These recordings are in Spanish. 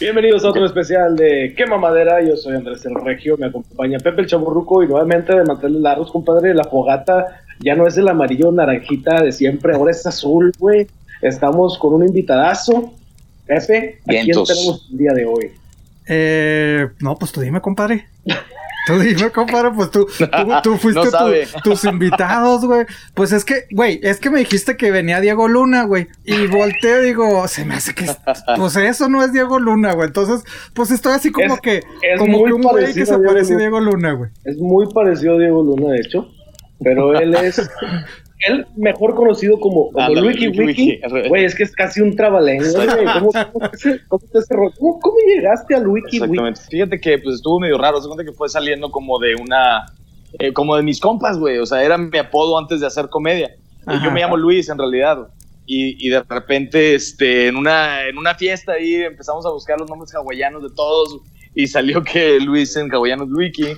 Bienvenidos a otro especial de Quema Madera. Yo soy Andrés el Regio, me acompaña Pepe el Chaburruco y nuevamente de mantener largos, compadre. La fogata ya no es el amarillo naranjita de siempre, ahora es azul, güey. Estamos con un invitadazo. Pepe, ¿a quién tenemos el día de hoy? Eh, no, pues tú dime, compadre. Tú dime, compadre, pues tú, tú, fuiste tus invitados, güey. Pues es que, güey, es que me dijiste que venía Diego Luna, güey. Y volteo y digo, se me hace que, pues eso no es Diego Luna, güey. Entonces, pues estoy así como que, como que un güey que se parece a Diego Luna, güey. Es muy parecido a Diego Luna, de hecho. Pero él es él mejor conocido como, como Wiki Wiki. Güey, es que es casi un trabalengua, ¿Cómo, cómo, cómo, llegaste al Wiki Exactamente. Fíjate que pues estuvo medio raro. Se cuenta que fue saliendo como de una. Eh, como de mis compas, güey. O sea, era mi apodo antes de hacer comedia. Yo me llamo Luis en realidad. Y, y, de repente, este, en una, en una fiesta ahí empezamos a buscar los nombres hawaianos de todos. Y salió que Luis en hawaiano es Wiki.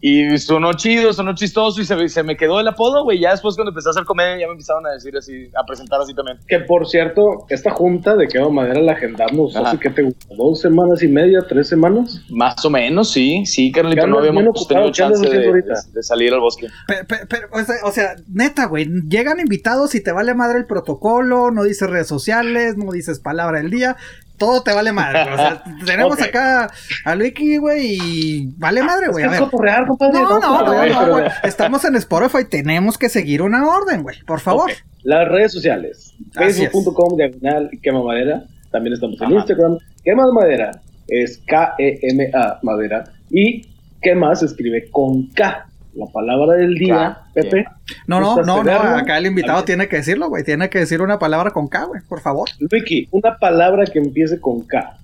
Y sonó chido, sonó chistoso y se, se me quedó el apodo, güey. Ya después cuando empecé a hacer comedia ya me empezaron a decir así, a presentar así también. Que por cierto, esta junta de qué madera la agendamos hace que te dos semanas y media, tres semanas. Más o menos, sí, sí, Carlito, no habíamos tenido chance de, salir al bosque. Pero, o sea, neta, güey, llegan invitados y te vale madre el protocolo, no dices redes sociales, no dices palabra del día todo te vale madre. O sea, tenemos acá a Luiki, güey, y vale madre, güey. A ver. compadre. No, no, no, güey. Estamos en Spotify, tenemos que seguir una orden, güey, por favor. Las redes sociales, facebook.com diagonal quema madera, también estamos en Instagram, quema madera, es K-E-M-A madera, y quema se escribe con K la palabra del día, Pepe. No, no, no, no, acá el invitado tiene que decirlo, güey. Tiene que decir una palabra con K, güey, por favor. Vicky, una palabra que empiece con K.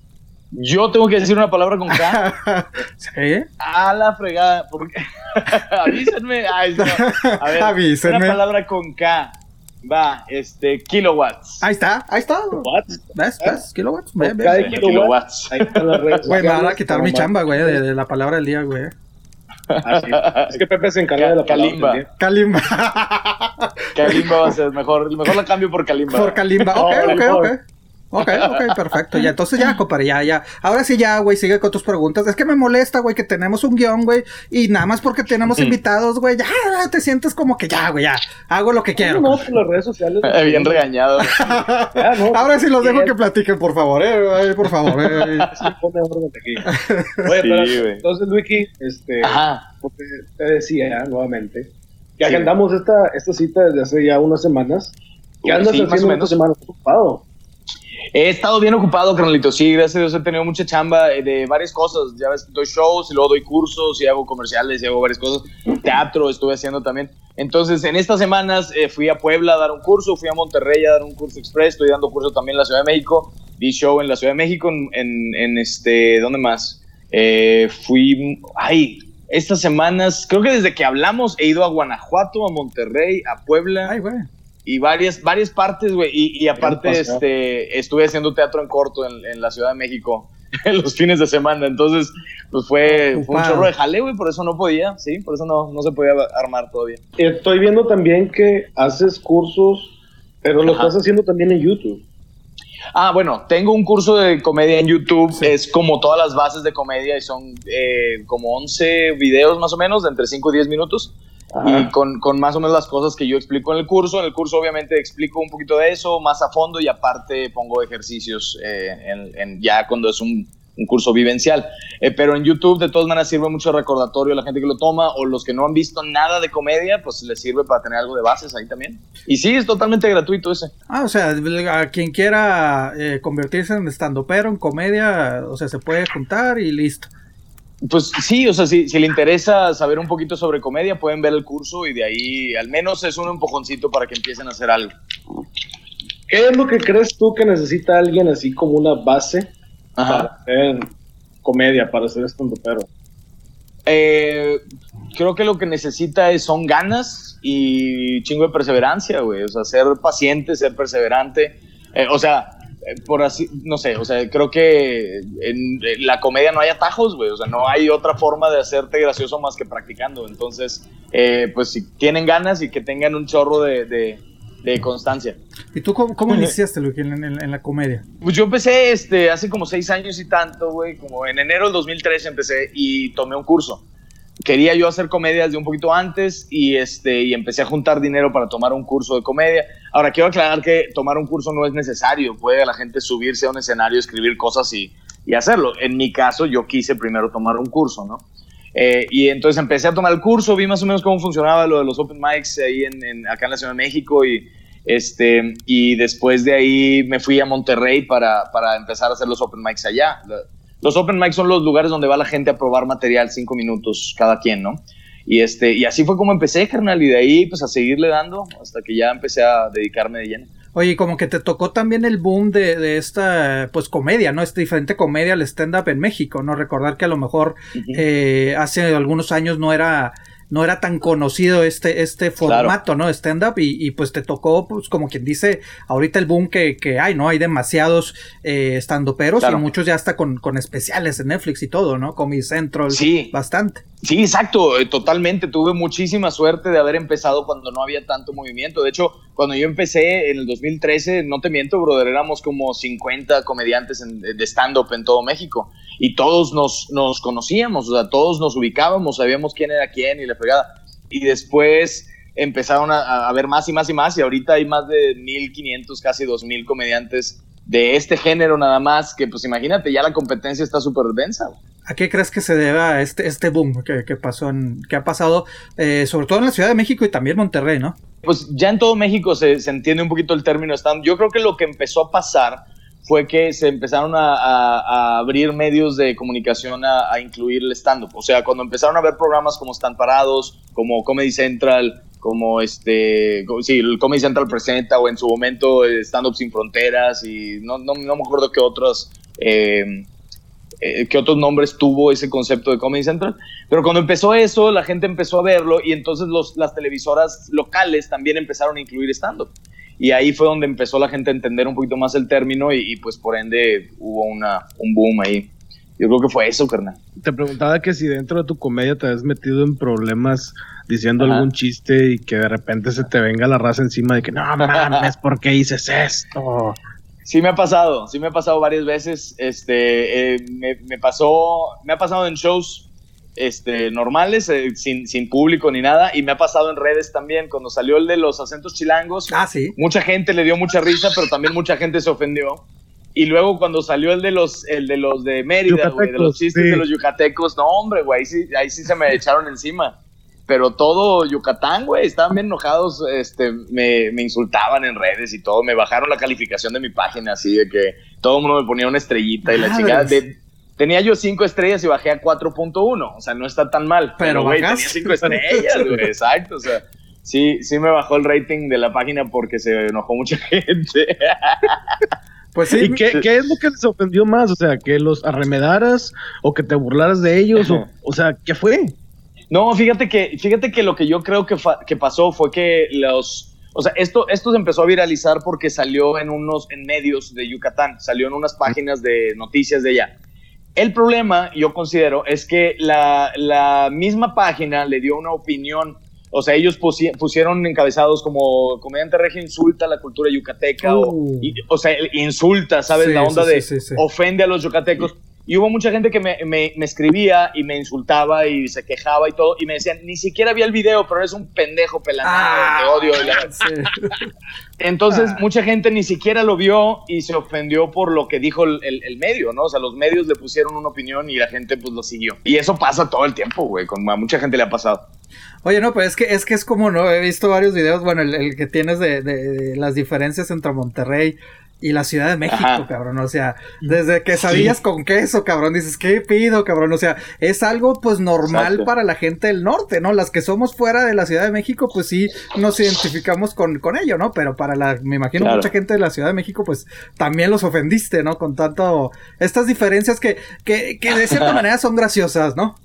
Yo tengo que decir una palabra con K. ¿Sí? A la fregada. Porque... Avísenme. Ay, A ver, Avísenme. Una palabra con K. Va, este, kilowatts. Ahí está, ahí está. Watts. ¿Ves? ¿Ves? Kilowatts. Ve, ve, kilowatts. Ahí están las redes Güey, me van a quitar mi chamba, güey, de la palabra del día, güey. Es que Pepe se encarga de la Kalimba. Kalimba. Kalimba va a ser mejor. Mejor la cambio por Kalimba. Por Kalimba. Ok, ok, ok. Ok, ok, perfecto. Ya, entonces ya, compadre, ya, ya. Ahora sí, ya, güey, sigue con tus preguntas. Es que me molesta, güey, que tenemos un guion, güey, y nada más porque tenemos invitados, güey, ya te sientes como que ya, güey, ya, hago lo que quiero. No, por las redes sociales. Bien regañado. Ahora sí los dejo que platiquen, por favor, eh, por favor. Eh. Oye, pero, entonces, Wiki, este, te decía nuevamente que agendamos esta, esta cita desde hace ya unas semanas. ¿Qué andas haciendo unas semanas ocupado? He estado bien ocupado, carnalito. Sí, gracias a Dios he tenido mucha chamba de varias cosas. Ya ves, doy shows y luego doy cursos y hago comerciales y hago varias cosas. Teatro estuve haciendo también. Entonces, en estas semanas eh, fui a Puebla a dar un curso, fui a Monterrey a dar un curso express, estoy dando curso también en la Ciudad de México. Di show en la Ciudad de México, en, en, este, ¿dónde más? Eh, fui, ay, estas semanas, creo que desde que hablamos he ido a Guanajuato, a Monterrey, a Puebla. Ay, güey y varias, varias partes, güey. Y, aparte, este, estuve haciendo teatro en corto en, la Ciudad de México los fines de semana. Entonces, pues fue, un chorro de jale, güey. Por eso no podía, sí, por eso no, no se podía armar todavía. Estoy viendo también que haces cursos, pero lo estás haciendo también en YouTube. Ah, bueno, tengo un curso de comedia en YouTube. Es como todas las bases de comedia y son eh, como 11 videos más o menos, de entre 5 y 10 minutos y con, con, más o menos las cosas que yo explico en el curso. En el curso obviamente explico un poquito de eso más a fondo y aparte pongo ejercicios eh, en, ya cuando es un, un curso vivencial. Eh, pero en YouTube de todas maneras sirve mucho recordatorio a la gente que lo toma o los que no han visto nada de comedia, pues les sirve para tener algo de bases ahí también. Y sí, es totalmente gratuito ese. Ah, o sea, a quien quiera eh, convertirse en estando pero en comedia, o sea, se puede juntar y listo. Pues sí, o sea, si, si, le interesa saber un poquito sobre comedia, pueden ver el curso y de ahí al menos es un empujoncito para que empiecen a hacer algo. ¿Qué es lo que crees tú que necesita alguien así como una base para hacer comedia, para hacer esto pero? Eh, creo que lo que necesita es, son ganas y chingo de perseverancia, güey. O sea, ser paciente, ser perseverante. Eh, o sea, por así, no sé, o sea, creo que en, la comedia no hay atajos, güey, o sea, no hay otra forma de hacerte gracioso más que practicando. Entonces, eh, pues si tienen ganas y que tengan un chorro de, de constancia. ¿Y tú cómo, iniciaste, Luis, en, la comedia? Pues yo empecé este, hace como seis años y tanto, güey, como en enero del 2013 empecé y tomé un curso. Quería yo hacer comedias de un poquito antes y, este, y empecé a juntar dinero para tomar un curso de comedia. Ahora, quiero aclarar que tomar un curso no es necesario. Puede la gente subirse a un escenario, escribir cosas y, y hacerlo. En mi caso, yo quise primero tomar un curso, ¿no? Eh, y entonces empecé a tomar el curso, vi más o menos cómo funcionaba lo de los open mics ahí en, acá en la Ciudad de México y, este, y después de ahí me fui a Monterrey para, para empezar a hacer los open mics allá. Los open mics son los lugares donde va la gente a probar material cinco minutos cada quien, ¿no? Y, este, y así fue como empecé, carnal, y de ahí pues a seguirle dando hasta que ya empecé a dedicarme de lleno. Oye, como que te tocó también el boom de, de esta, pues, comedia, ¿no? Esta diferente comedia al stand-up en México, ¿no? Recordar que a lo mejor eh, hace algunos años no era no era tan conocido este, este formato, ¿no? Stand-up y, pues te tocó, pues como quien dice, ahorita el boom que, que hay, ¿no? Hay demasiados eh, stand-uperos y muchos ya hasta con, con, especiales en Netflix y todo, ¿no? Comedy Central, sí. bastante. Sí, exacto, eh, totalmente. Tuve muchísima suerte de haber empezado cuando no había tanto movimiento. De hecho, cuando yo empecé en el 2013, no te miento, brother, éramos como 50 comediantes de stand-up en todo México y todos nos, nos conocíamos, o sea, todos nos ubicábamos, sabíamos quién era quién y la fregada. Y después empezaron a, a ver más y más y más y ahorita hay más de 1.500, casi 2.000 comediantes de este género nada más, que pues imagínate, ya la competencia está súper densa. ¿A qué crees que se deba este, este boom que, pasó en, que ha pasado, eh, sobre todo en la Ciudad de México y también Monterrey, ¿no? Pues ya en todo México se, se entiende un poquito el término stand. Yo creo que lo que empezó a pasar fue que se empezaron a, abrir medios de comunicación a, incluir el stand-up. O sea, cuando empezaron a ver programas como Stand Parados, como Comedy Central, como este, sí, Comedy Central presenta o en su momento Stand Up Sin Fronteras y no, no, no me acuerdo qué otros, eh, eh, qué otros nombres tuvo ese concepto de Comedy Central. Pero cuando empezó eso, la gente empezó a verlo y entonces los, las televisoras locales también empezaron a incluir stand-up. Y ahí fue donde empezó la gente a entender un poquito más el término y, y pues por ende hubo una, un boom ahí. Yo creo que fue eso, carnal. Te preguntaba que si dentro de tu comedia te has metido en problemas diciendo algún chiste y que de repente se te venga la raza encima de que no mames, ¿por qué dices esto? Sí me ha pasado, sí me ha pasado varias veces. Este, eh, me, pasó, me ha pasado en shows este, normales, eh, sin, sin, público ni nada, y me ha pasado en redes también. Cuando salió el de los acentos chilangos, ah, ¿sí? mucha gente le dio mucha risa, pero también mucha gente se ofendió. Y luego cuando salió el de los, el de los de Mérida, güey, de los chistes de los yucatecos, no, hombre, güey, ahí sí, ahí sí se me echaron encima. Pero todo Yucatán, güey, estaban bien enojados, este, me, me, insultaban en redes y todo, me bajaron la calificación de mi página, así de que todo el mundo me ponía una estrellita y la chica de, tenía yo cinco estrellas y bajé a 4.1, o sea, no está tan mal, pero, güey, tenía cinco estrellas, güey, exacto, o sea, sí, sí me bajó el rating de la página porque se enojó mucha gente. Pues sí. ¿Y qué, es lo que les ofendió más? O sea, que los arremedaras o que te burlaras de ellos, o, o sea, ¿qué fue? No, fíjate que, fíjate que lo que yo creo que, que pasó fue que los, o sea, esto, esto se empezó a viralizar porque salió en unos, en medios de Yucatán, salió en unas páginas de noticias de allá. El problema, yo considero, es que la, la misma página le dio una opinión o sea, ellos pusieron encabezados como comediante regio insulta a la cultura yucateca, o, uh. o, sea, insulta, ¿sabes? la onda de ofende a los yucatecos. Y hubo mucha gente que me, me, escribía y me insultaba y se quejaba y todo. Y me decían, ni siquiera vi el video, pero eres un pendejo pelado, ah, te odio. Entonces, ah. mucha gente ni siquiera lo vio y se ofendió por lo que dijo el, el, medio, ¿no? O sea, los medios le pusieron una opinión y la gente pues lo siguió. Y eso pasa todo el tiempo, güey. Con, a mucha gente le ha pasado. Oye, no, pero es que es que es como, ¿no? He visto varios videos, bueno, el, que tienes de, de, las diferencias entre Monterrey y la Ciudad de México, cabrón. O sea, desde que sabías con queso, cabrón, dices, ¿qué pido, cabrón? O sea, es algo pues normal para la gente del norte, ¿no? Las que somos fuera de la Ciudad de México, pues sí nos identificamos con, con ello, ¿no? Pero para la, me imagino mucha gente de la Ciudad de México, pues también los ofendiste, ¿no? Con tanto, estas diferencias que, que, que de cierta manera son graciosas, ¿no?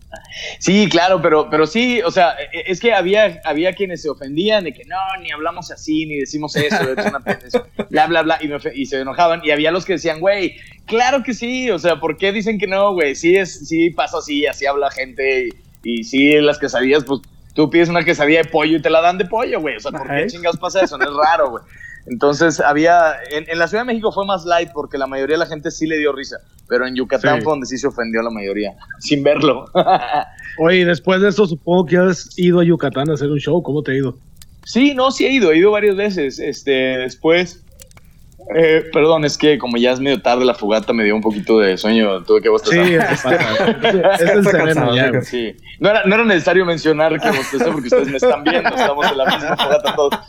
Sí, claro, pero, pero sí, o sea, e, es que había, había quienes se ofendían de que no, ni hablamos así, ni decimos eso, bla, bla, bla, y, se enojaban. Y había los que decían, güey, claro que sí, o sea, ¿por qué dicen que no, güey? Sí, es, sí pasa así, así habla gente, y, sí, las quesadillas, pues tú pides una quesadilla de pollo y te la dan de pollo, güey. O sea, ¿por qué chingados pasa eso? No es raro, güey. Entonces había, en, la Ciudad de México fue más light porque la mayoría de la gente sí le dio risa, pero en Yucatán fue donde sí se ofendió la mayoría, sin verlo. Oye, después de eso supongo que has ido a Yucatán a hacer un show, ¿cómo te ha ido? Sí, no, sí he ido, he ido varias veces. Este, después eh, perdón, es que como ya es medio tarde la fogata me dio un poquito de sueño, tuve que bostezar. Sí, es, el sereno ya. Sí. No era, no era necesario mencionar que bostecé porque ustedes me están viendo, estamos en la misma fogata todos.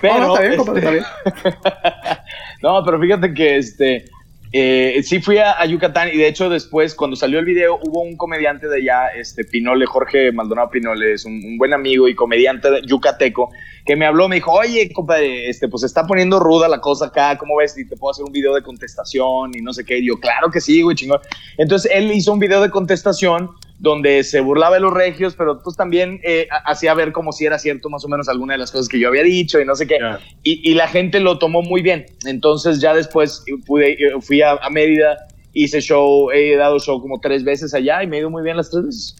Pero, no, está bien, está bien. Este, no, pero fíjate que este eh, sí fui a, Yucatán y de hecho después cuando salió el video hubo un comediante de allá, este Pinole, Jorge Maldonado Pinole, es un, buen amigo y comediante yucateco que me habló, me dijo, oye, compadre, este, pues está poniendo ruda la cosa acá, ¿cómo ves? Y te puedo hacer un video de contestación y no sé qué. Y yo, claro que sí, güey, chingón. Entonces él hizo un video de contestación donde se burlaba de los regios, pero pues también eh, hacía ver como si era cierto más o menos alguna de las cosas que yo había dicho y no sé qué. Y, la gente lo tomó muy bien. Entonces ya después pude, eh, fui a, a Mérida, hice show, he dado show como tres veces allá y me he ido muy bien las tres veces.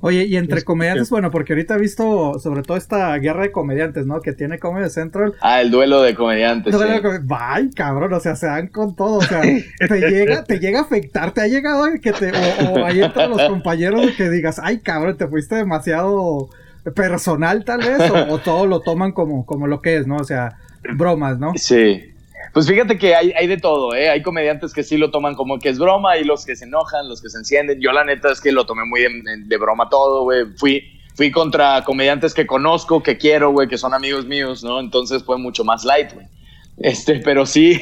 Oye, y entre comediantes, bueno, porque ahorita he visto sobre todo esta guerra de comediantes, ¿no? Que tiene Comedy Central. Ah, el duelo de comediantes. sí. Bye, cabrón, o sea, se dan con todo, o sea, te llega, te llega a afectar, te ha llegado a que te, o, ahí entre los compañeros que digas, ay, cabrón, te fuiste demasiado personal tal vez, o, o todo lo toman como, como lo que es, ¿no? O sea, bromas, ¿no? Sí. Pues fíjate que hay, hay de todo, ¿eh? Hay comediantes que sí lo toman como que es broma y los que se enojan, los que se encienden. Yo la neta es que lo tomé muy de, broma todo, güey. Fui, fui contra comediantes que conozco, que quiero, güey, que son amigos míos, ¿no? Entonces fue mucho más light, güey. Este, pero sí,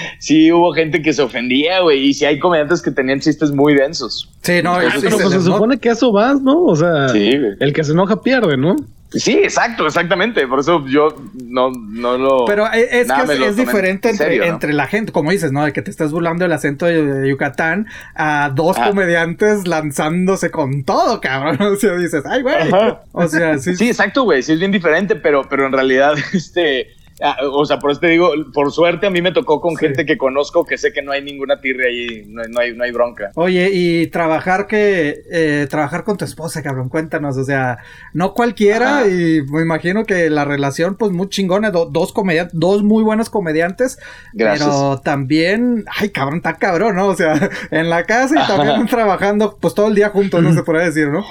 sí hubo gente que se ofendía, güey, y sí hay comediantes que tenían chistes muy densos. Sí, no, pero pues se, supone que eso vas, ¿no? O sea, el que se enoja pierde, ¿no? Sí, exacto, exactamente. Por eso yo no, no lo. Pero es que es, diferente entre, la gente, como dices, ¿no? De que te estás burlando el acento de, Yucatán a dos ah. comediantes lanzándose con todo, cabrón. O sea, dices, ay, güey. O sea, sí. Sí, exacto, güey. Sí, es bien diferente, pero, pero en realidad, este o sea, por eso te digo, por suerte a mí me tocó con gente que conozco que sé que no hay ninguna tirre ahí, no, hay, no hay bronca. Oye, y trabajar que, eh, trabajar con tu esposa, cabrón, cuéntanos, o sea, no cualquiera y me imagino que la relación pues muy chingona, dos comediantes, dos muy buenos comediantes, Gracias. pero también, ay cabrón, está cabrón, ¿no? O sea, en la casa y también trabajando pues todo el día juntos, no se puede decir, ¿no?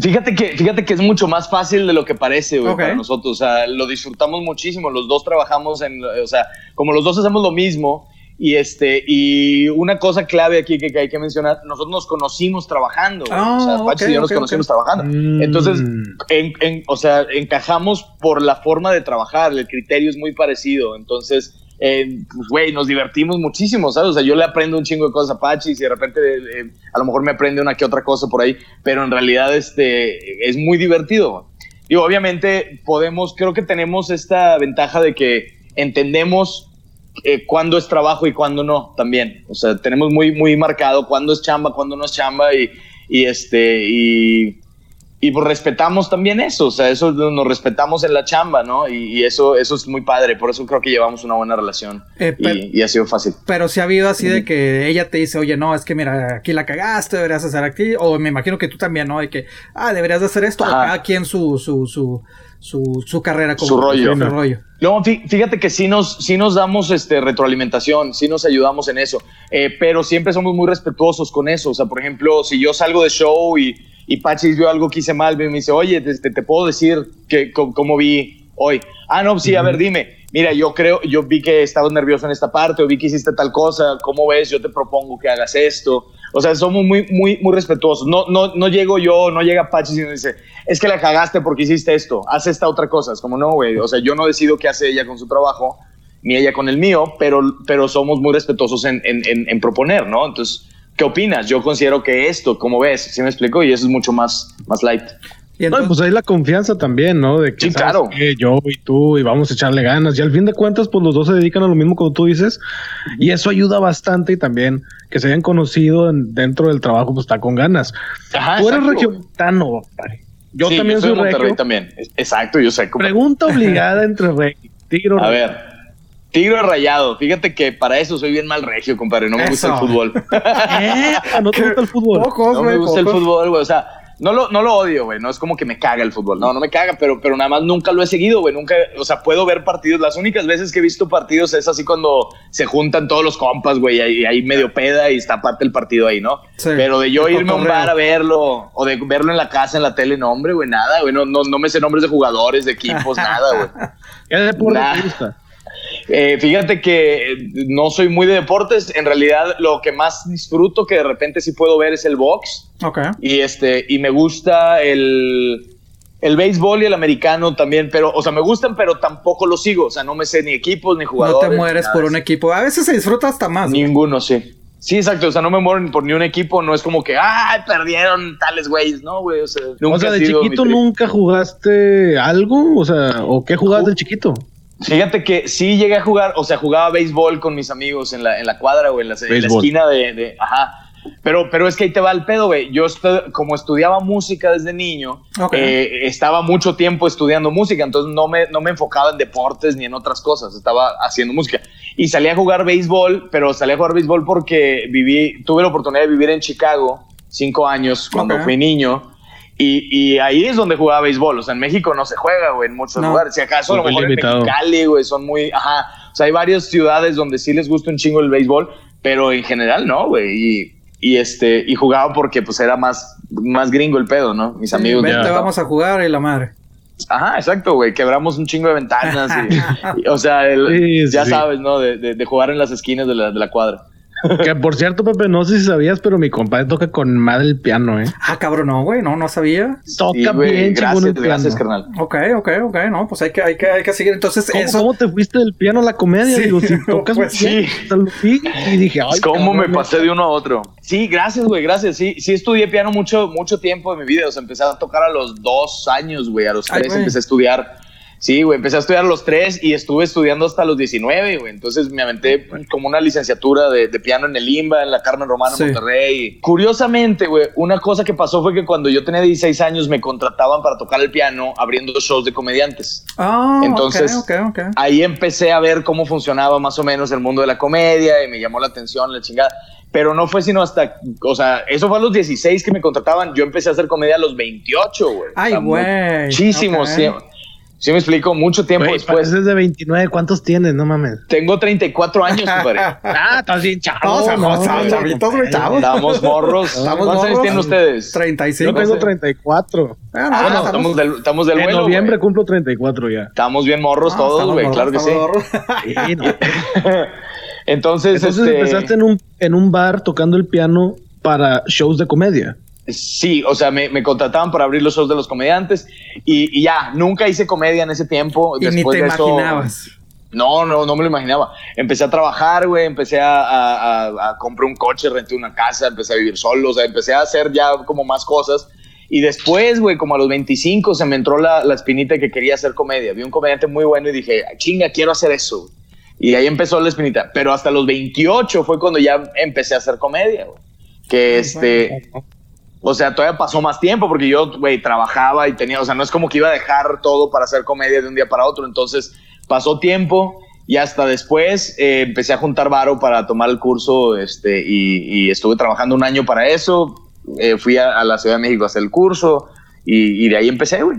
Fíjate que, fíjate que es mucho más fácil de lo que parece, güey, para nosotros. O sea, lo disfrutamos muchísimo. Los dos trabajamos en, o sea, como los dos hacemos lo mismo. Y este, y una cosa clave aquí que, hay que mencionar, nosotros nos conocimos trabajando. o sea, ah, y yo nos conocimos trabajando. Mm. Entonces, en, o sea, encajamos por la forma de trabajar. El criterio es muy parecido. Entonces, eh, pues, güey, nos divertimos muchísimo, ¿sabes? O sea, yo le aprendo un chingo de cosas a Pachi y de repente eh, a lo mejor me aprende una que otra cosa por ahí, pero en realidad este, es muy divertido. Y obviamente podemos, creo que tenemos esta ventaja de que entendemos eh, cuándo es trabajo y cuándo no también. O sea, tenemos muy, muy marcado cuándo es chamba, cuándo no es chamba y, y este, y y pues respetamos también eso, o sea, eso nos respetamos en la chamba, ¿no? Y, eso, eso es muy padre, por eso creo que llevamos una buena relación eh, y, ha sido fácil. Pero si ha habido así de que ella te dice, oye, no, es que mira, aquí la cagaste, deberías hacer aquí, o me imagino que tú también, ¿no? De que, ah, deberías de hacer esto, aquí en su, su, su, su, su carrera como su rollo. Su rollo. No, fíjate que sí nos, sí nos damos este, retroalimentación, sí nos ayudamos en eso, eh, pero siempre somos muy respetuosos con eso. O sea, por ejemplo, si yo salgo de show y y Pachis vio algo que hice mal, me dice, oye, te, te puedo decir que, cómo vi hoy. Ah, no, sí, a ver, dime. Mira, yo creo, yo vi que estabas nervioso en esta parte, o vi que hiciste tal cosa, ¿cómo ves? Yo te propongo que hagas esto. O sea, somos muy, muy, muy respetuosos. No, no, no llego yo, no llega Pachis y dice, es que la cagaste porque hiciste esto, haz esta otra cosa. Es como, no, güey, o sea, yo no decido qué hace ella con su trabajo, ni ella con el mío, pero, pero somos muy respetuosos en, en, en, en proponer, ¿no? Entonces, ¿qué opinas? Yo considero que esto, como ves, ¿sí me explico? Y eso es mucho más, más light. Y no, pues hay la confianza también, ¿no? De que, sí, claro. yo y tú y vamos a echarle ganas. Y al fin de cuentas, pues los dos se dedican a lo mismo como tú dices. Y eso ayuda bastante y también que se hayan conocido dentro del trabajo, pues está con ganas. Ajá, tú eres regiomontano, Yo también soy, regio. también. Exacto, yo sé. Pregunta obligada entre regio. Tigro. A ver. Tigre rayado. Fíjate que para eso soy bien mal regio, compadre. No me gusta el fútbol. ¿Eh? ¿No te gusta el fútbol? no me gusta el fútbol, güey. O sea, no lo, no lo odio, güey. No es como que me caga el fútbol. No, no me caga, pero, pero nada más nunca lo he seguido, güey. Nunca, o sea, puedo ver partidos. Las únicas veces que he visto partidos es así cuando se juntan todos los compas, güey, y ahí medio peda y está parte del partido ahí, ¿no? pero de yo irme a un bar a verlo o de verlo en la casa, en la tele, no, hombre, güey, nada, güey. No, no, no me sé nombres de jugadores, de equipos, nada, güey. ¿Qué deporte te gusta? Eh, fíjate que no soy muy de deportes. En realidad, lo que más disfruto que de repente sí puedo ver es el box. Ok. Y este, y me gusta el, el béisbol y el americano también, pero, o sea, me gustan, pero tampoco lo sigo. O sea, no me sé ni equipos ni jugadores. No te mueres por un equipo. A veces se disfruta hasta más. Ninguno, sí. Sí, exacto. O sea, no me muero por ni un equipo. No es como que, ¡ay, perdieron tales güeyes! No, güey. O sea, nunca o sea de chiquito nunca jugaste algo. O sea, ¿o qué jugaste de chiquito? Fíjate que sí llegué a jugar, o sea, jugaba béisbol con mis amigos en la, en la cuadra, güey, en, la, esquina de, Ajá. Pero, pero es que ahí te va el pedo, güey. Yo, como estudiaba música desde niño, eh, estaba mucho tiempo estudiando música, entonces no me, no me enfocaba en deportes ni en otras cosas, estaba haciendo música. Y salí a jugar béisbol, pero salí a jugar béisbol porque viví, tuve la oportunidad de vivir en Chicago cinco años cuando fui niño. Y, ahí es donde jugaba béisbol. O sea, en México no se juega, güey, en muchos lugares. Si acaso a lo mejor en Mexicali, güey, son muy. Ajá. O sea, hay varias ciudades donde sí les gusta un chingo el béisbol, pero en general no, güey. Y, este, y jugaba porque pues era más, más gringo el pedo, ¿no? Mis amigos. Vente, vamos a jugar y la madre. Ajá, exacto, güey. Quebramos un chingo de ventanas. Y, o sea, ya sabes, ¿no? De, de, jugar en las esquinas de la, de la cuadra. Que por cierto, Pepe, no sé si sabías, pero mi compadre toca con madre el piano, ¿eh? Ah, cabrón, no, güey, no, no sabía. Toca bien, gracias, el piano. gracias, carnal. Ok, ok, ok, no, pues hay que, hay que, hay que seguir. Entonces, ¿Cómo, eso. ¿Cómo te fuiste del piano a la comedia? Digo, si tocas pues sí. y dije, ay, ¿Cómo me pasé de uno a otro? Sí, gracias, güey, gracias. Sí, sí estudié piano mucho, mucho tiempo de mi vida. O sea, empecé a tocar a los dos años, güey, a los tres empecé a estudiar Sí, güey, empecé a estudiar a los tres y estuve estudiando hasta los 19, güey. Entonces me aventé como una licenciatura de, piano en el IMBA, en la Carmen Romana en Monterrey. Curiosamente, güey, una cosa que pasó fue que cuando yo tenía 16 años me contrataban para tocar el piano abriendo shows de comediantes. Ah, Entonces, ahí empecé a ver cómo funcionaba más o menos el mundo de la comedia y me llamó la atención, la chingada pero no fue sino hasta, o sea, eso fue a los 16 que me contrataban. Yo empecé a hacer comedia a los 28, güey. Ay, güey. Muchísimo, sí. Sí, me explico, mucho tiempo después. Es de 29, ¿cuántos tienes? No mames. Tengo 34 años, compadre. ah, estás bien chavos. No, chavitos, güey, chavos. Estamos morros. ¿Cuántos años tienen ustedes? 35. Yo tengo 34. Ah, no, bueno, estamos, del, estamos del En noviembre cumplo 34 ya. Estamos bien morros todos, güey, claro que sí. sí no. Entonces, Entonces este... empezaste en un, en un bar tocando el piano para shows de comedia. Sí, o sea, me, contrataban para abrir los shows de los comediantes y, ya, nunca hice comedia en ese tiempo. Y ni te imaginabas. No, no, no me lo imaginaba. Empecé a trabajar, güey, empecé a, comprar un coche, renté una casa, empecé a vivir solo, o sea, empecé a hacer ya como más cosas. Y después, güey, como a los 25 se me entró la, la espinita que quería hacer comedia. Vi un comediante muy bueno y dije, chinga, quiero hacer eso. Y ahí empezó la espinita. Pero hasta los 28 fue cuando ya empecé a hacer comedia, güey. Que este... O sea, todavía pasó más tiempo porque yo, güey, trabajaba y tenía, o sea, no es como que iba a dejar todo para hacer comedia de un día para otro. Entonces, pasó tiempo y hasta después eh, empecé a juntar varo para tomar el curso este, y, estuve trabajando un año para eso. Eh, fui a, la Ciudad de México a hacer el curso y, y de ahí empecé, güey.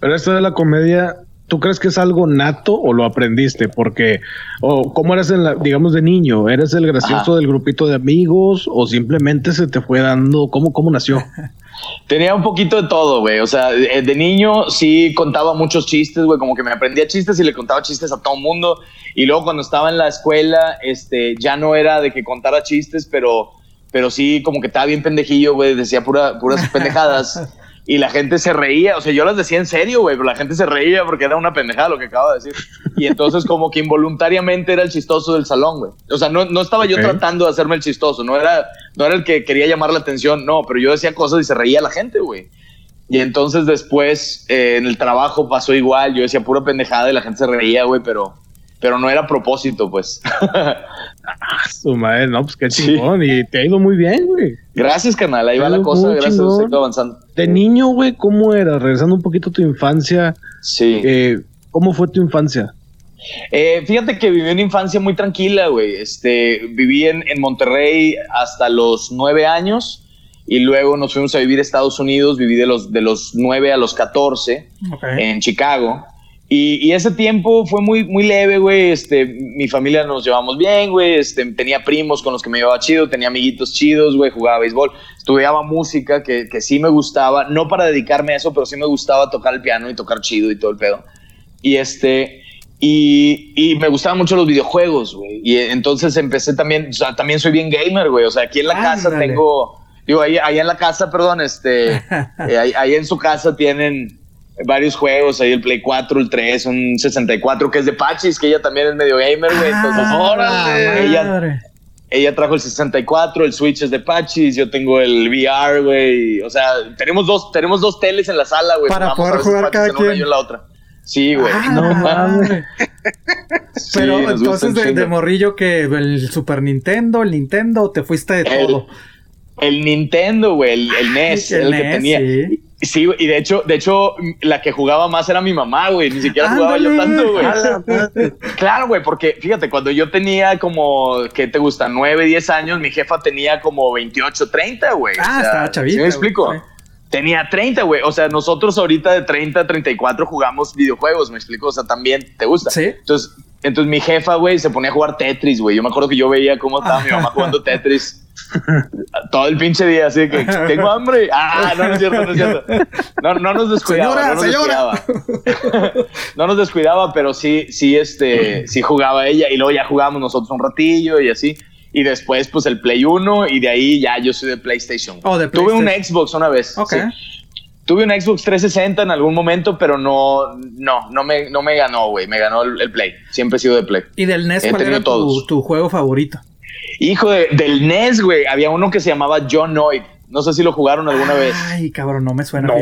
Pero esto de la comedia, ¿Tú crees que es algo nato o lo aprendiste? Porque, o ¿cómo eres, en la, digamos, de niño? ¿Eres el gracioso del grupito de amigos o simplemente se te fue dando? ¿Cómo, cómo nació? Tenía un poquito de todo, güey. O sea, de, niño sí contaba muchos chistes, güey. Como que me aprendía chistes y le contaba chistes a todo el mundo. Y luego cuando estaba en la escuela, este, ya no era de que contara chistes, pero, pero sí como que estaba bien pendejillo, güey. Decía pura, puras pendejadas y la gente se reía, o sea, yo las decía en serio, güey, pero la gente se reía porque era una pendejada lo que acabo de decir. Y entonces como que involuntariamente era el chistoso del salón, güey. O sea, no, no estaba yo tratando de hacerme el chistoso, no era, no era el que quería llamar la atención, no, pero yo decía cosas y se reía la gente, güey. Y entonces después eh, en el trabajo pasó igual, yo decía pura pendejada y la gente se reía, güey, pero pero no era a propósito, pues. ah, su madre, no, pues qué chingón. Y te ha ido muy bien, güey. Gracias, canal. Ahí va la cosa. Gracias, estoy avanzando. De niño, güey, ¿cómo era? Regresando un poquito a tu infancia. Sí. Eh, ¿Cómo fue tu infancia? Eh, fíjate que viví una infancia muy tranquila, güey. Este, viví en, en Monterrey hasta los nueve años y luego nos fuimos a vivir a Estados Unidos, viví de los, de los 9 a los 14 en Chicago. Y, ese tiempo fue muy, muy leve, güey. Este, mi familia nos llevamos bien, güey. Este, tenía primos con los que me llevaba chido, tenía amiguitos chidos, güey. Jugaba béisbol, estudiaba música, que, que sí me gustaba. No para dedicarme a eso, pero sí me gustaba tocar el piano y tocar chido y todo el pedo. Y este, y, y, me gustaban mucho los videojuegos, güey. Y entonces empecé también, o sea, también soy bien gamer, güey. O sea, aquí en la casa tengo, digo, ahí, ahí, en la casa, perdón, este, eh, ahí, en su casa tienen varios juegos, ahí el Play 4, el 3, un 64 que es de Pachis, que ella también es medio gamer, güey. Entonces, ah, órale. Ella, ella trajo el 64, el Switch es de Pachis, yo tengo el VR, güey. O sea, tenemos dos, tenemos dos teles en la sala, güey. Para poder jugar cada quien. En la otra. Sí, güey. Ah, no mames. Pero entonces de, morrillo que el Super Nintendo, el Nintendo, te fuiste de todo. El Nintendo, güey, el, el, NES, el, que tenía. Sí. y de hecho, de hecho, la que jugaba más era mi mamá, güey. Ni siquiera jugaba yo tanto, güey. claro, güey, porque fíjate, cuando yo tenía como, ¿qué te gusta? 9, 10 años, mi jefa tenía como 28, 30, güey. Ah, estaba chavita. ¿sí me explico? Tenía 30, güey. O sea, nosotros ahorita de 30 34 jugamos videojuegos, me explico. O sea, también te gusta. Sí. Entonces, entonces mi jefa, güey, se ponía a jugar Tetris, güey. Yo me acuerdo que yo veía cómo estaba mi mamá jugando Tetris todo el pinche día, así que tengo hambre. Ah, no, no es cierto, no es cierto. No, no nos descuidaba. no nos descuidaba. no nos descuidaba, pero sí, sí, este, sí jugaba ella y luego ya jugábamos nosotros un ratillo y así y después pues el Play 1 y de ahí ya yo soy de PlayStation. Oh, de Tuve un Xbox una vez. Ok. Tuve un Xbox 360 en algún momento, pero no, no, no me, no me ganó, güey. Me ganó el, Play. Siempre he sido de Play. ¿Y del NES cuál era tu, tu, juego favorito? Hijo de, del NES, güey. Había uno que se llamaba John Noid. No sé si lo jugaron alguna vez. Ay, cabrón, no me suena. No,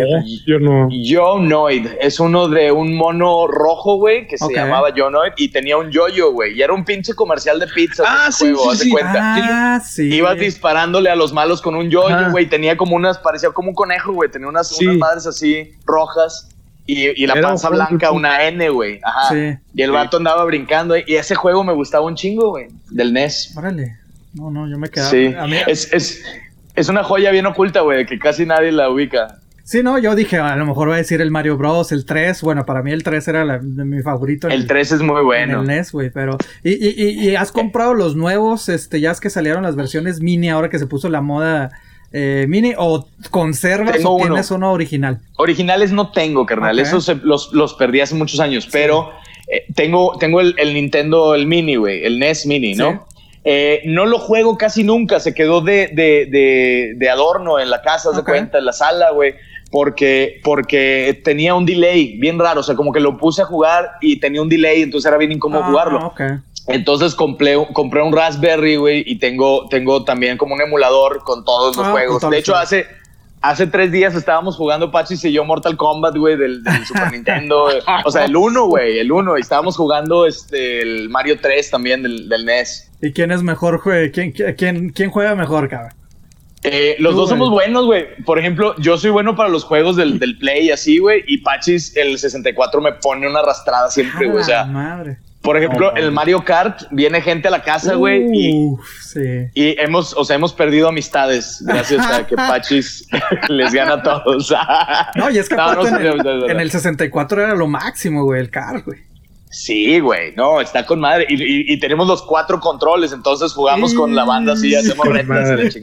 yo no. Jonoid es uno de un mono rojo, güey, que se llamaba Jonoid y tenía un yoyo, güey. Y era un pinche comercial de pizza. Ah, sí, juego, sí, cuenta. Ah, sí. Ibas disparándole a los malos con un yoyo, güey. Tenía como unas, parecía como un conejo, güey. Tenía unas, unas madres así rojas. Y, y, la panza blanca, una N, güey. Ajá. Sí. Y el vato andaba brincando. Y ese juego me gustaba un chingo, güey. Del NES. Órale. No, no, yo me quedaba. Sí. es, es, es una joya bien oculta, güey, que casi nadie la ubica. Sí, no, yo dije, a lo mejor va a decir el Mario Bros, el 3. Bueno, para mí el 3 era mi favorito. El, 3 es muy bueno. el NES, güey, pero. Y, y, y, has comprado los nuevos, este, ya es que salieron las versiones mini ahora que se puso la moda. Eh, mini o conservas o tienes uno. original? Originales no tengo, carnal. Esos los, los, perdí hace muchos años, pero eh, tengo, tengo el, el, Nintendo, el mini, güey, el NES mini, ¿no? Eh, no lo juego casi nunca, se quedó de, de, de, adorno en la casa, se cuenta, en la sala, güey. Porque, porque tenía un delay bien raro, o sea, como que lo puse a jugar y tenía un delay, entonces era bien incómodo ah, jugarlo. Entonces compré, compré un Raspberry, güey, y tengo, tengo también como un emulador con todos los ah, juegos. De hecho, hace, hace tres días estábamos jugando Pachis y yo Mortal Kombat, güey, del, Super Nintendo. O sea, el 1, güey, el 1. Y estábamos jugando este, el Mario 3 también del, del NES. ¿Y quién es mejor? ¿Quién, quién, quién juega mejor, cabrón? Eh, los dos somos buenos, güey. Por ejemplo, yo soy bueno para los juegos del, del Play y así, güey. Y Pachis, el 64, me pone una arrastrada siempre, güey. O sea, madre. Por ejemplo, el Mario Kart, viene gente a la casa, güey, y, sí. y hemos, o sea, hemos perdido amistades gracias a que Pachis les gana a todos. no, y es que en, el, 64 era lo máximo, güey, el Kart, güey. Sí, güey, no, está con madre. Y, tenemos los cuatro controles, entonces jugamos con la banda así, hacemos retas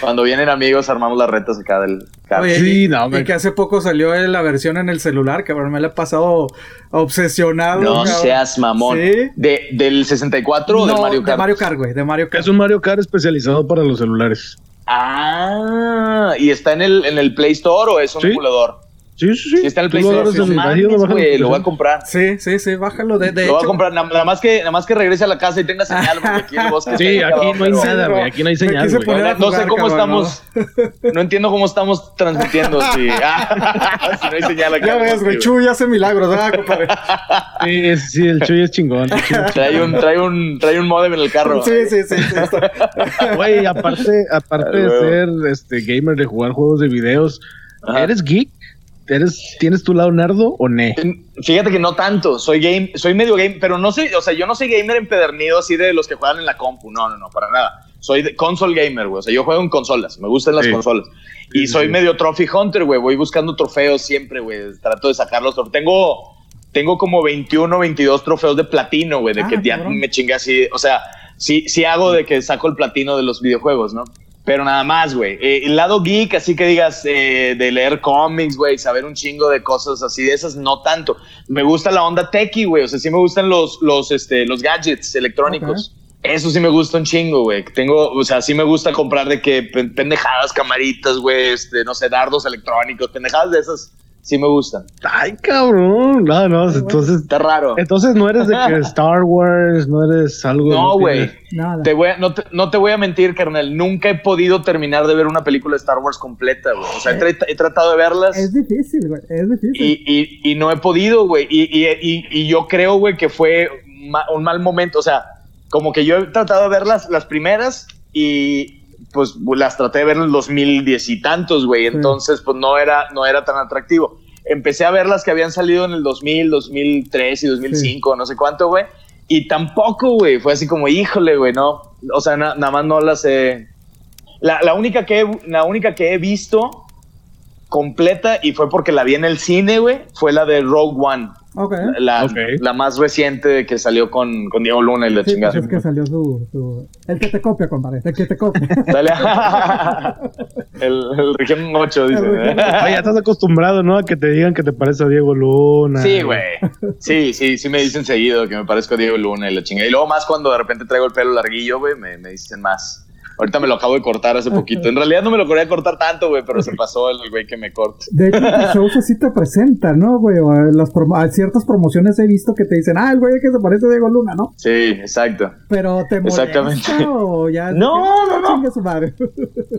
Cuando vienen amigos, armamos las retas acá del sí, no, y que hace poco salió la versión en el celular, que me la he pasado obsesionado. No seas mamón. De, ¿Del 64 o de Mario Kart? De Mario Kart, güey, de Mario Kart. Es un Mario Kart especializado para los celulares. Ah, ¿y está en el, en el Play Store o es un emulador? Sí, sí, sí. está en el PlayStation. lo voy a comprar. Sí, sí, sí, bájalo. De, de lo voy a comprar. Nada más, que, nada más que regrese a la casa y tenga señal, porque aquí en el bosque. Sí, aquí no hay nada, güey. Aquí no hay señal. no, sé cómo estamos. ¿no? entiendo cómo estamos transmitiendo. si, ah, si no hay señal aquí. Ya ves, güey. Chuy hace milagros, ¿verdad, compadre? Sí, sí, el Chuy es chingón. Trae un, trae un, trae un modem en el carro. Sí, sí, sí. Güey, aparte, aparte de ser este gamer, de jugar juegos de videos, ¿eres geek? ¿Tienes tu lado nerdo o ne? Fíjate que no tanto, soy game, soy medio game, pero no soy, o sea, yo no soy gamer empedernido así de los que juegan en la compu, no, no, no, para nada. soy de console gamer, güey. O sea, yo juego en consolas, me gustan las consolas. Y soy medio trophy hunter, güey. Voy buscando trofeos siempre, güey. Trato de sacarlos. Tengo, tengo como 21, 22 trofeos de platino, güey. De que ah, ya me chingue así. O sea, sí, sí hago de que saco el platino de los videojuegos, ¿no? Pero nada más, güey. Eh, el lado geek, así que digas, eh, de leer cómics, güey, saber un chingo de cosas así, de esas, no tanto. Me gusta la onda techie, güey. O sea, sí me gustan los, los, este, los gadgets electrónicos. Eso sí me gusta un chingo, güey. Tengo, o sea, sí me gusta comprar de que pendejadas, camaritas, güey, este, no sé, dardos electrónicos, pendejadas de esas sí me gustan. Ay, cabrón. No, no, entonces. Está raro. Entonces no eres de que Star Wars, no eres algo. No, güey. Te voy no, te, no, te, voy a mentir, carnal. Nunca he podido terminar de ver una película de Star Wars completa, güey. O sea, he, tratado de verlas. Es difícil, güey. Es difícil. Y, y, y no he podido, güey. Y, y, y, yo creo, güey, que fue un mal momento. O sea, como que yo he tratado de ver las, las primeras y pues las traté de ver en el 2010 y tantos, güey. Entonces, pues no era, no era tan atractivo. Empecé a ver las que habían salido en el 2000, 2003 y 2005, no sé cuánto, güey. Y tampoco, güey, fue así como, híjole, güey, no. O sea, nada más no las he... La, la, única que la única que he visto completa y fue porque la vi en el cine, güey, fue la de Rogue One. La, la, más reciente que salió con, con Diego Luna y la sí, chingada. Es que salió su, su, El que te copia, compadre. El que te copia. el, el Región 8, dice. ya estás acostumbrado, ¿no? A que te digan que te parece a Diego Luna. Sí, güey. Sí, sí, sí me dicen seguido que me parezco a Diego Luna y la chingada. Y luego más cuando de repente traigo el pelo larguillo, güey, me, me dicen más. Ahorita me lo acabo de cortar hace poquito. En realidad no me lo quería cortar tanto, güey, pero se pasó el güey que me corta. De hecho, los shows así te presentan, ¿no, güey? O las ciertas promociones he visto que te dicen, ah, el güey que se parece a Diego Luna, ¿no? Sí, exacto. Pero te molesta Exactamente. o ya. No, no, no.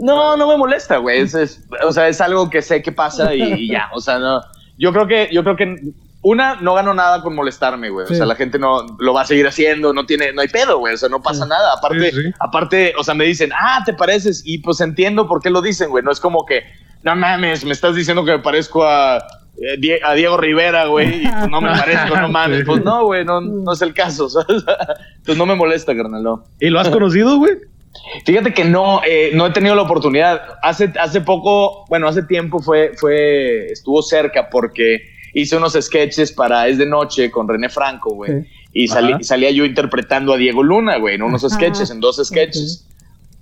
No, no me molesta, güey. Es, o sea, es algo que sé que pasa y, y ya. O sea, no. Yo creo que, yo creo que una, no gano nada con molestarme, güey. O sea, la gente no lo va a seguir haciendo, no tiene, no hay pedo, güey. O sea, no pasa nada. Aparte, aparte, o sea, me dicen, ah, te pareces. Y pues entiendo por qué lo dicen, güey. No es como que, no mames, me estás diciendo que me parezco a, eh, a Diego Rivera, güey. Y pues no me parezco, no mames. Pues no, güey, no, no es el caso. Pues no me molesta, carnal, no. ¿Y lo has conocido, güey? Fíjate que no, eh, no he tenido la oportunidad. Hace, hace poco, bueno, hace tiempo fue, fue, estuvo cerca porque hice unos sketches para Es de Noche con René Franco, güey. Y salía yo interpretando a Diego Luna, güey, en unos sketches, en dos sketches.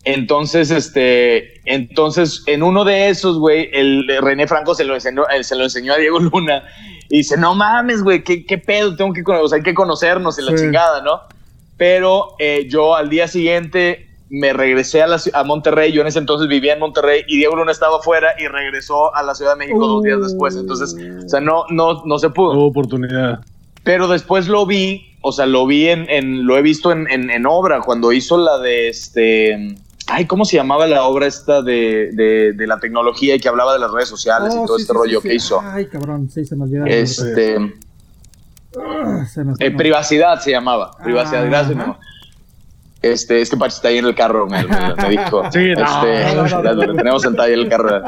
Entonces, este, entonces, en uno de esos, güey, el René Franco se lo enseñó, eh, se lo enseñó a Diego Luna y dice, no mames, güey, ¿qué, ¿qué, pedo, tengo que, o sea, hay que conocernos en la chingada, ¿no? Pero eh, yo al día siguiente me regresé a, la, a Monterrey, yo en ese entonces vivía en Monterrey y Diego Luna estaba afuera y regresó a la Ciudad de México dos días después, entonces, o sea, no, no, no se pudo. Hubo oportunidad. Pero después lo vi, o sea, lo vi en, en lo he visto en, en, obra, cuando hizo la de este... Ay, ¿cómo se llamaba la obra esta de, de, la tecnología y que hablaba de las redes sociales y oh, todo este rollo que hizo? Ay, cabrón, sí, se me olvidó. Este... Ah, eh, privacidad se llamaba. Privacidad, gracias. Este, es que Pachi está ahí en el carro, me, dijo. Sí, este, Lo tenemos sentado ahí en el carro.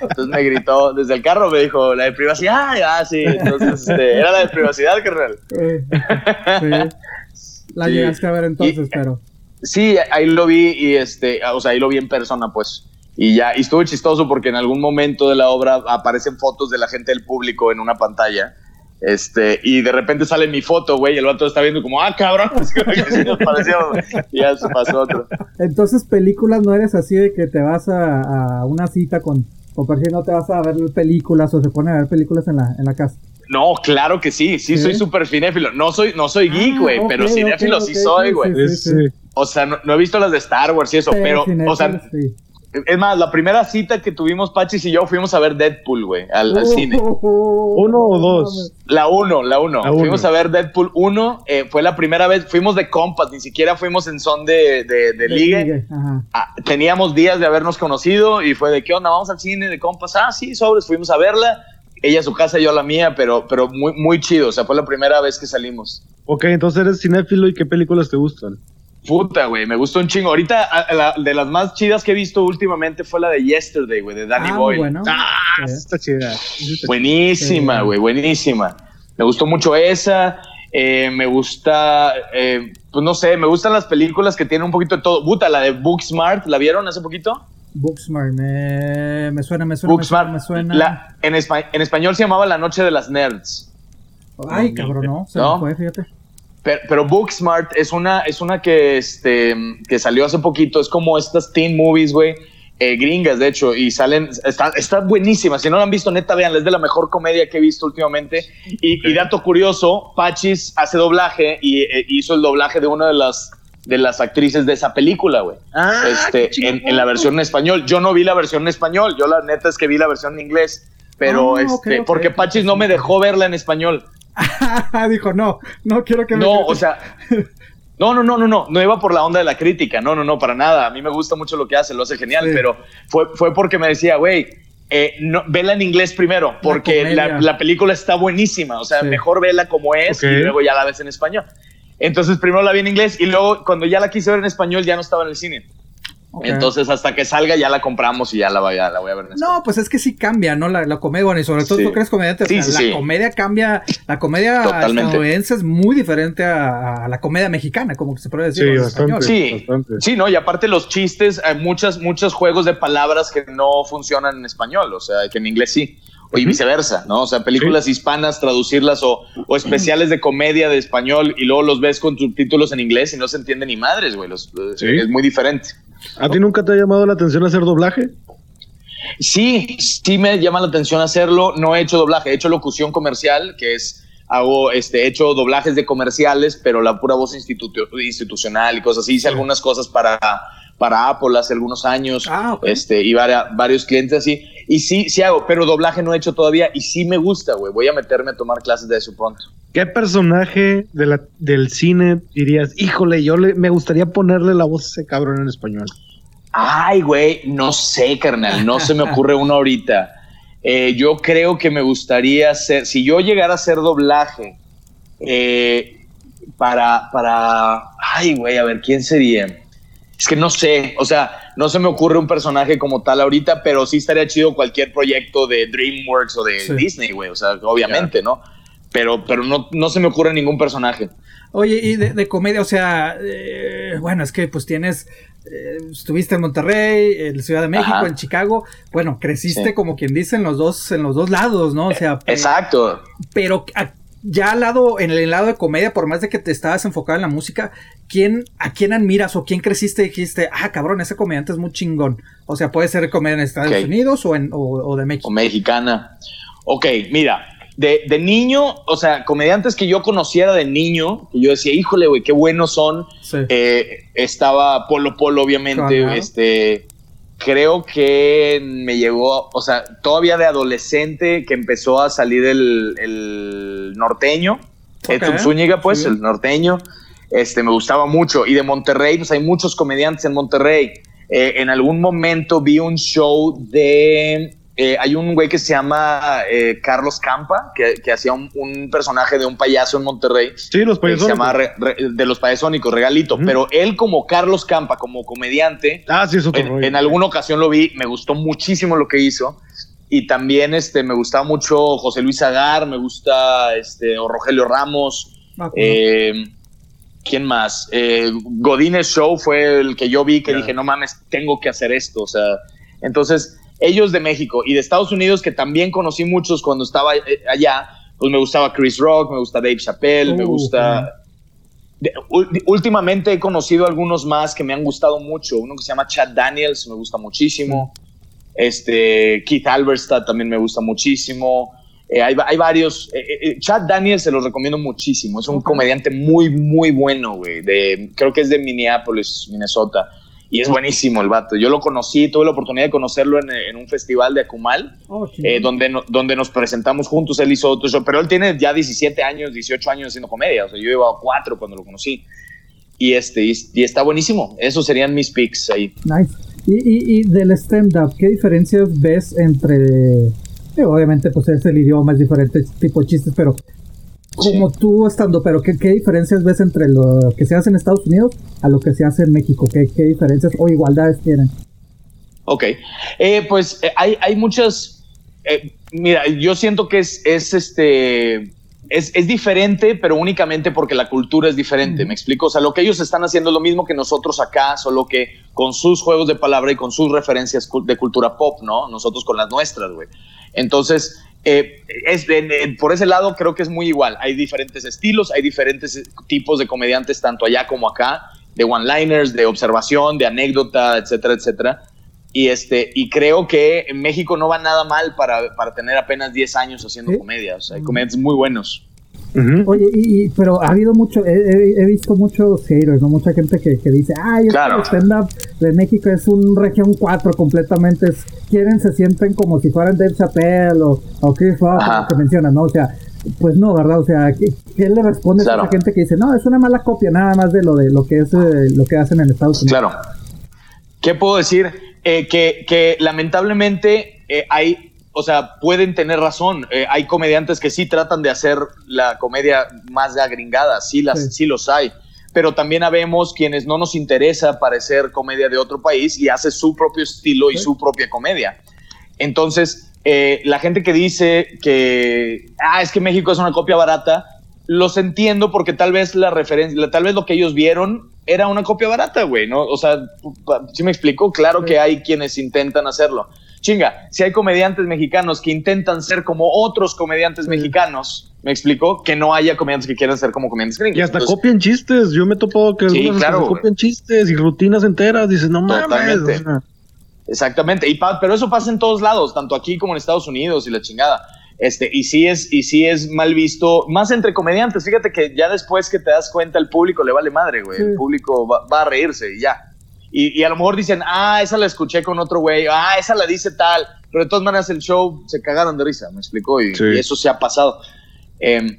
Entonces me gritó desde el carro, me dijo, la de privacidad. Ah, sí. Entonces, este, era la de privacidad, carnal. Sí. La llegaste a ver entonces, pero. Sí, ahí lo vi y este, o sea, ahí lo vi en persona, pues. Y ya, y estuvo chistoso porque en algún momento de la obra aparecen fotos de la gente del público en una pantalla este, y de repente sale mi foto, güey, y el vato está viendo como, ah, cabrón, y ya se pasó otro. Entonces, películas no eres así de que te vas a, una cita con, o por si no te vas a ver películas o se pone a ver películas en la, en la casa. No, claro que sí, sí, soy súper cinéfilo. No soy, no soy geek, ah, güey, pero cinéfilo sí soy, güey. o sea, no, he visto las de Star Wars y eso, pero, o sea, es más, la primera cita que tuvimos Pachis y yo fuimos a ver Deadpool, güey, al, cine. ¿Uno o dos? La uno, la uno. Fuimos a ver Deadpool 1. Eh, fue la primera vez, fuimos de compas, ni siquiera fuimos en son de, de, de, ligue. Ah, teníamos días de habernos conocido y fue de, ¿qué onda? Vamos al cine de compas. Ah, sí, sobres, fuimos a verla. Ella a su casa, yo a la mía, pero, pero muy, muy chido. O sea, fue la primera vez que salimos. Ok, entonces eres cinéfilo y ¿qué películas te gustan? Puta, güey, me gustó un chingo. Ahorita, de las más chidas que he visto últimamente fue la de Yesterday, güey, de Danny ah, Boyle. Ah, está chida. Buenísima, güey, buenísima. Me gustó mucho esa. Eh, me gusta, eh, pues no sé, me gustan las películas que tienen un poquito de todo. Buta, la de Booksmart, ¿la vieron hace poquito? Booksmart, me, me suena, me suena, Booksmart, me suena. en, en, español se llamaba La Noche de las Nerds. Ay, cabrón, no, se ¿No? fue, fíjate. Pero, Booksmart es una, es una que, este, que salió hace poquito, es como estas teen movies, güey eh, gringas, de hecho, y salen, está, está buenísima. Si no la han visto, neta, vean, es de la mejor comedia que he visto últimamente. Y, dato curioso, Pachis hace doblaje y eh, hizo el doblaje de una de las de las actrices de esa película, güey. Ah, este, en, la versión en español. Yo no vi la versión en español, yo la neta es que vi la versión en inglés, pero ah, este, porque Pachis no me dejó verla en español. Dijo, no, no quiero que me. No, o sea, No, no, no, no, no, no iba por la onda de la crítica, no, no, no, para nada. A mí me gusta mucho lo que hace, lo hace genial, pero fue, fue porque me decía, güey, eh, no, vela en inglés primero, porque la, película está buenísima, o sea, mejor vela como es y luego ya la ves en español. Entonces primero la vi en inglés y luego cuando ya la quise ver en español ya no estaba en el cine. Entonces, hasta que salga ya la compramos y ya la, voy a, la voy a ver. no, pues es que sí cambia, ¿no? La, comedia, bueno, y sobre todo tú crees comediante. la comedia cambia, la comedia estadounidense es muy diferente a, la comedia mexicana, como que se puede decir. Sí, bastante, sí, sí, ¿no? Y aparte los chistes, hay muchas, muchos juegos de palabras que no funcionan en español, o sea, que en inglés sí. Y viceversa, ¿no? O sea, películas hispanas, traducirlas o, o, especiales de comedia de español y luego los ves con subtítulos en inglés y no se entiende ni madres, güey. Es muy diferente. ¿A ti nunca te ha llamado la atención hacer doblaje? Sí, sí me llama la atención hacerlo. No he hecho doblaje, he hecho locución comercial, que es hago, este, he hecho doblajes de comerciales, pero la pura voz institucional y cosas así. Hice algunas cosas para, para Apple hace algunos años, ah, este, y varios clientes así. Y sí, sí hago, pero doblaje no he hecho todavía y sí me gusta, güey. Voy a meterme a tomar clases de eso pronto. ¿Qué personaje de la, del cine dirías, híjole, yo le, me gustaría ponerle la voz a ese cabrón en español? Ay, güey, no sé, carnal, no se me ocurre uno ahorita. Eh, yo creo que me gustaría hacer, si yo llegara a hacer doblaje, eh, para, para, ay, güey, a ver, ¿quién sería? Es que no sé, o sea, no se me ocurre un personaje como tal ahorita, pero sí estaría chido cualquier proyecto de DreamWorks o de Disney, güey, o sea, obviamente, ¿no? Pero, pero no, no se me ocurre ningún personaje. Oye, y de, comedia, o sea, eh, bueno, es que pues tienes, eh, estuviste en Monterrey, en Ciudad de México, en Chicago, bueno, creciste como quien dice en los dos, en los dos lados, ¿no? O sea, exacto. Pero ya al lado, en el lado de comedia, por más de que te estabas enfocado en la música, ¿quién, ¿a quién admiras o quién creciste y dijiste, ah, cabrón, ese comediante es muy chingón? O sea, puede ser comedia en Estados Unidos o, en, o, de México. O mexicana. Ok, mira, de, de, niño, o sea, comediantes que yo conociera de niño, que yo decía, híjole, güey, qué buenos son. Eh, estaba Polo Polo, obviamente, este creo que me llegó, o sea, todavía de adolescente que empezó a salir el, norteño, okay. Zúñiga, pues, el norteño, este, me gustaba mucho. Y de Monterrey, pues hay muchos comediantes en Monterrey. Eh, en algún momento vi un show de eh, hay un güey que se llama eh, Carlos Campa, que, hacía un, personaje de un payaso en Monterrey. Sí, los payasónicos. se llama de los payasónicos, Regalito. Pero él como Carlos Campa, como comediante, ah, sí, en, en, alguna ocasión lo vi, me gustó muchísimo lo que hizo. Y también este, me gustaba mucho José Luis Agar, me gusta este, o Rogelio Ramos. Ah, eh, ¿Quién más? Godínez Show fue el que yo vi que dije, no mames, tengo que hacer esto. O sea, entonces ellos de México y de Estados Unidos, que también conocí muchos cuando estaba eh, allá, pues me gustaba Chris Rock, me gusta Dave Chappelle, me uh, gusta... últimamente he conocido algunos más que me han gustado mucho. Uno que se llama Chad Daniels, me gusta muchísimo. Este, Keith Alberstadt también me gusta muchísimo. Eh, hay, hay, varios. Eh, Chad Daniels se los recomiendo muchísimo. Es un comediante muy, muy bueno, güey. Creo que es de Minneapolis, Minnesota y es buenísimo el vato. Yo lo conocí, tuve la oportunidad de conocerlo en, un festival de Akumal, oh, eh, donde, donde nos presentamos juntos, él hizo otro show, pero él tiene ya 17 años, 18 años haciendo comedia, o sea, yo llevaba 4 cuando lo conocí. Y, este, y, está buenísimo, esos serían mis picks ahí. Nice. Y, y, del stand-up, ¿qué diferencias ves entre... obviamente, pues es el idioma, es diferente tipo de chistes, pero como tú estando, pero ¿qué, diferencias ves entre lo que se hace en Estados Unidos a lo que se hace en México? ¿Qué, diferencias o igualdades tienen? Ok, eh, pues eh, hay, hay, muchas, eh, mira, yo siento que es, es este, es, es, diferente, pero únicamente porque la cultura es diferente, ¿me explico? O sea, lo que ellos están haciendo es lo mismo que nosotros acá, solo que con sus juegos de palabra y con sus referencias de cultura pop, ¿no? Nosotros con las nuestras, güey. Entonces, eh, es, por ese lado creo que es muy igual. Hay diferentes estilos, hay diferentes tipos de comediantes, tanto allá como acá, de one-liners, de observación, de anécdota, etcétera, etcétera. Y, este, y creo que en México no va nada mal para, para tener apenas 10 años haciendo comedia. O sea, hay comediantes muy buenos. Oye, y, pero ha habido mucho, he, visto muchos haters, ¿no? Mucha gente que, que dice, ay, el stand-up de México es un región 4 completamente, quieren, se sienten como si fueran Dave Chappelle o, o Chris Rock, que mencionan, ¿no? O sea, pues no, ¿verdad? O sea, ¿qué, le responde a esa gente que dice, no, es una mala copia nada más de lo de lo que es eh, lo que hacen en Estados Unidos? Claro. ¿Qué puedo decir? Eh, que, que, lamentablemente eh, hay, o sea, pueden tener razón. Eh, hay comediantes que sí tratan de hacer la comedia más agringada, sí, las, sí. los hay. Pero también habemos quienes no nos interesa parecer comedia de otro país y hace su propio estilo y su propia comedia. Entonces, la gente que dice que, ah, es que México es una copia barata, los entiendo porque tal vez la referencia, tal vez lo que ellos vieron era una copia barata, güey, ¿no? O sea, ¿sí me explico? Claro que hay quienes intentan hacerlo. Chinga, si hay comediantes mexicanos que intentan ser como otros comediantes mexicanos, ¿me explico? Que no haya comediantes que quieran ser como comediantes gringos. Y hasta copian chistes. Yo me he topado que sí, claro, copian chistes y rutinas enteras. Dices, no mames. Exactamente. Y pero eso pasa en todos lados, tanto aquí como en Estados Unidos y la chingada. Este, y sí es, y sí es mal visto, más entre comediantes. Fíjate que ya después que te das cuenta, el público le vale madre, güey. El público va, a reírse y ya. Y, a lo mejor dicen, ah, esa la escuché con otro güey, ah, esa la dice tal. Pero de todas maneras, el show se cagaron de risa, me explicó, y, eso se ha pasado. Em,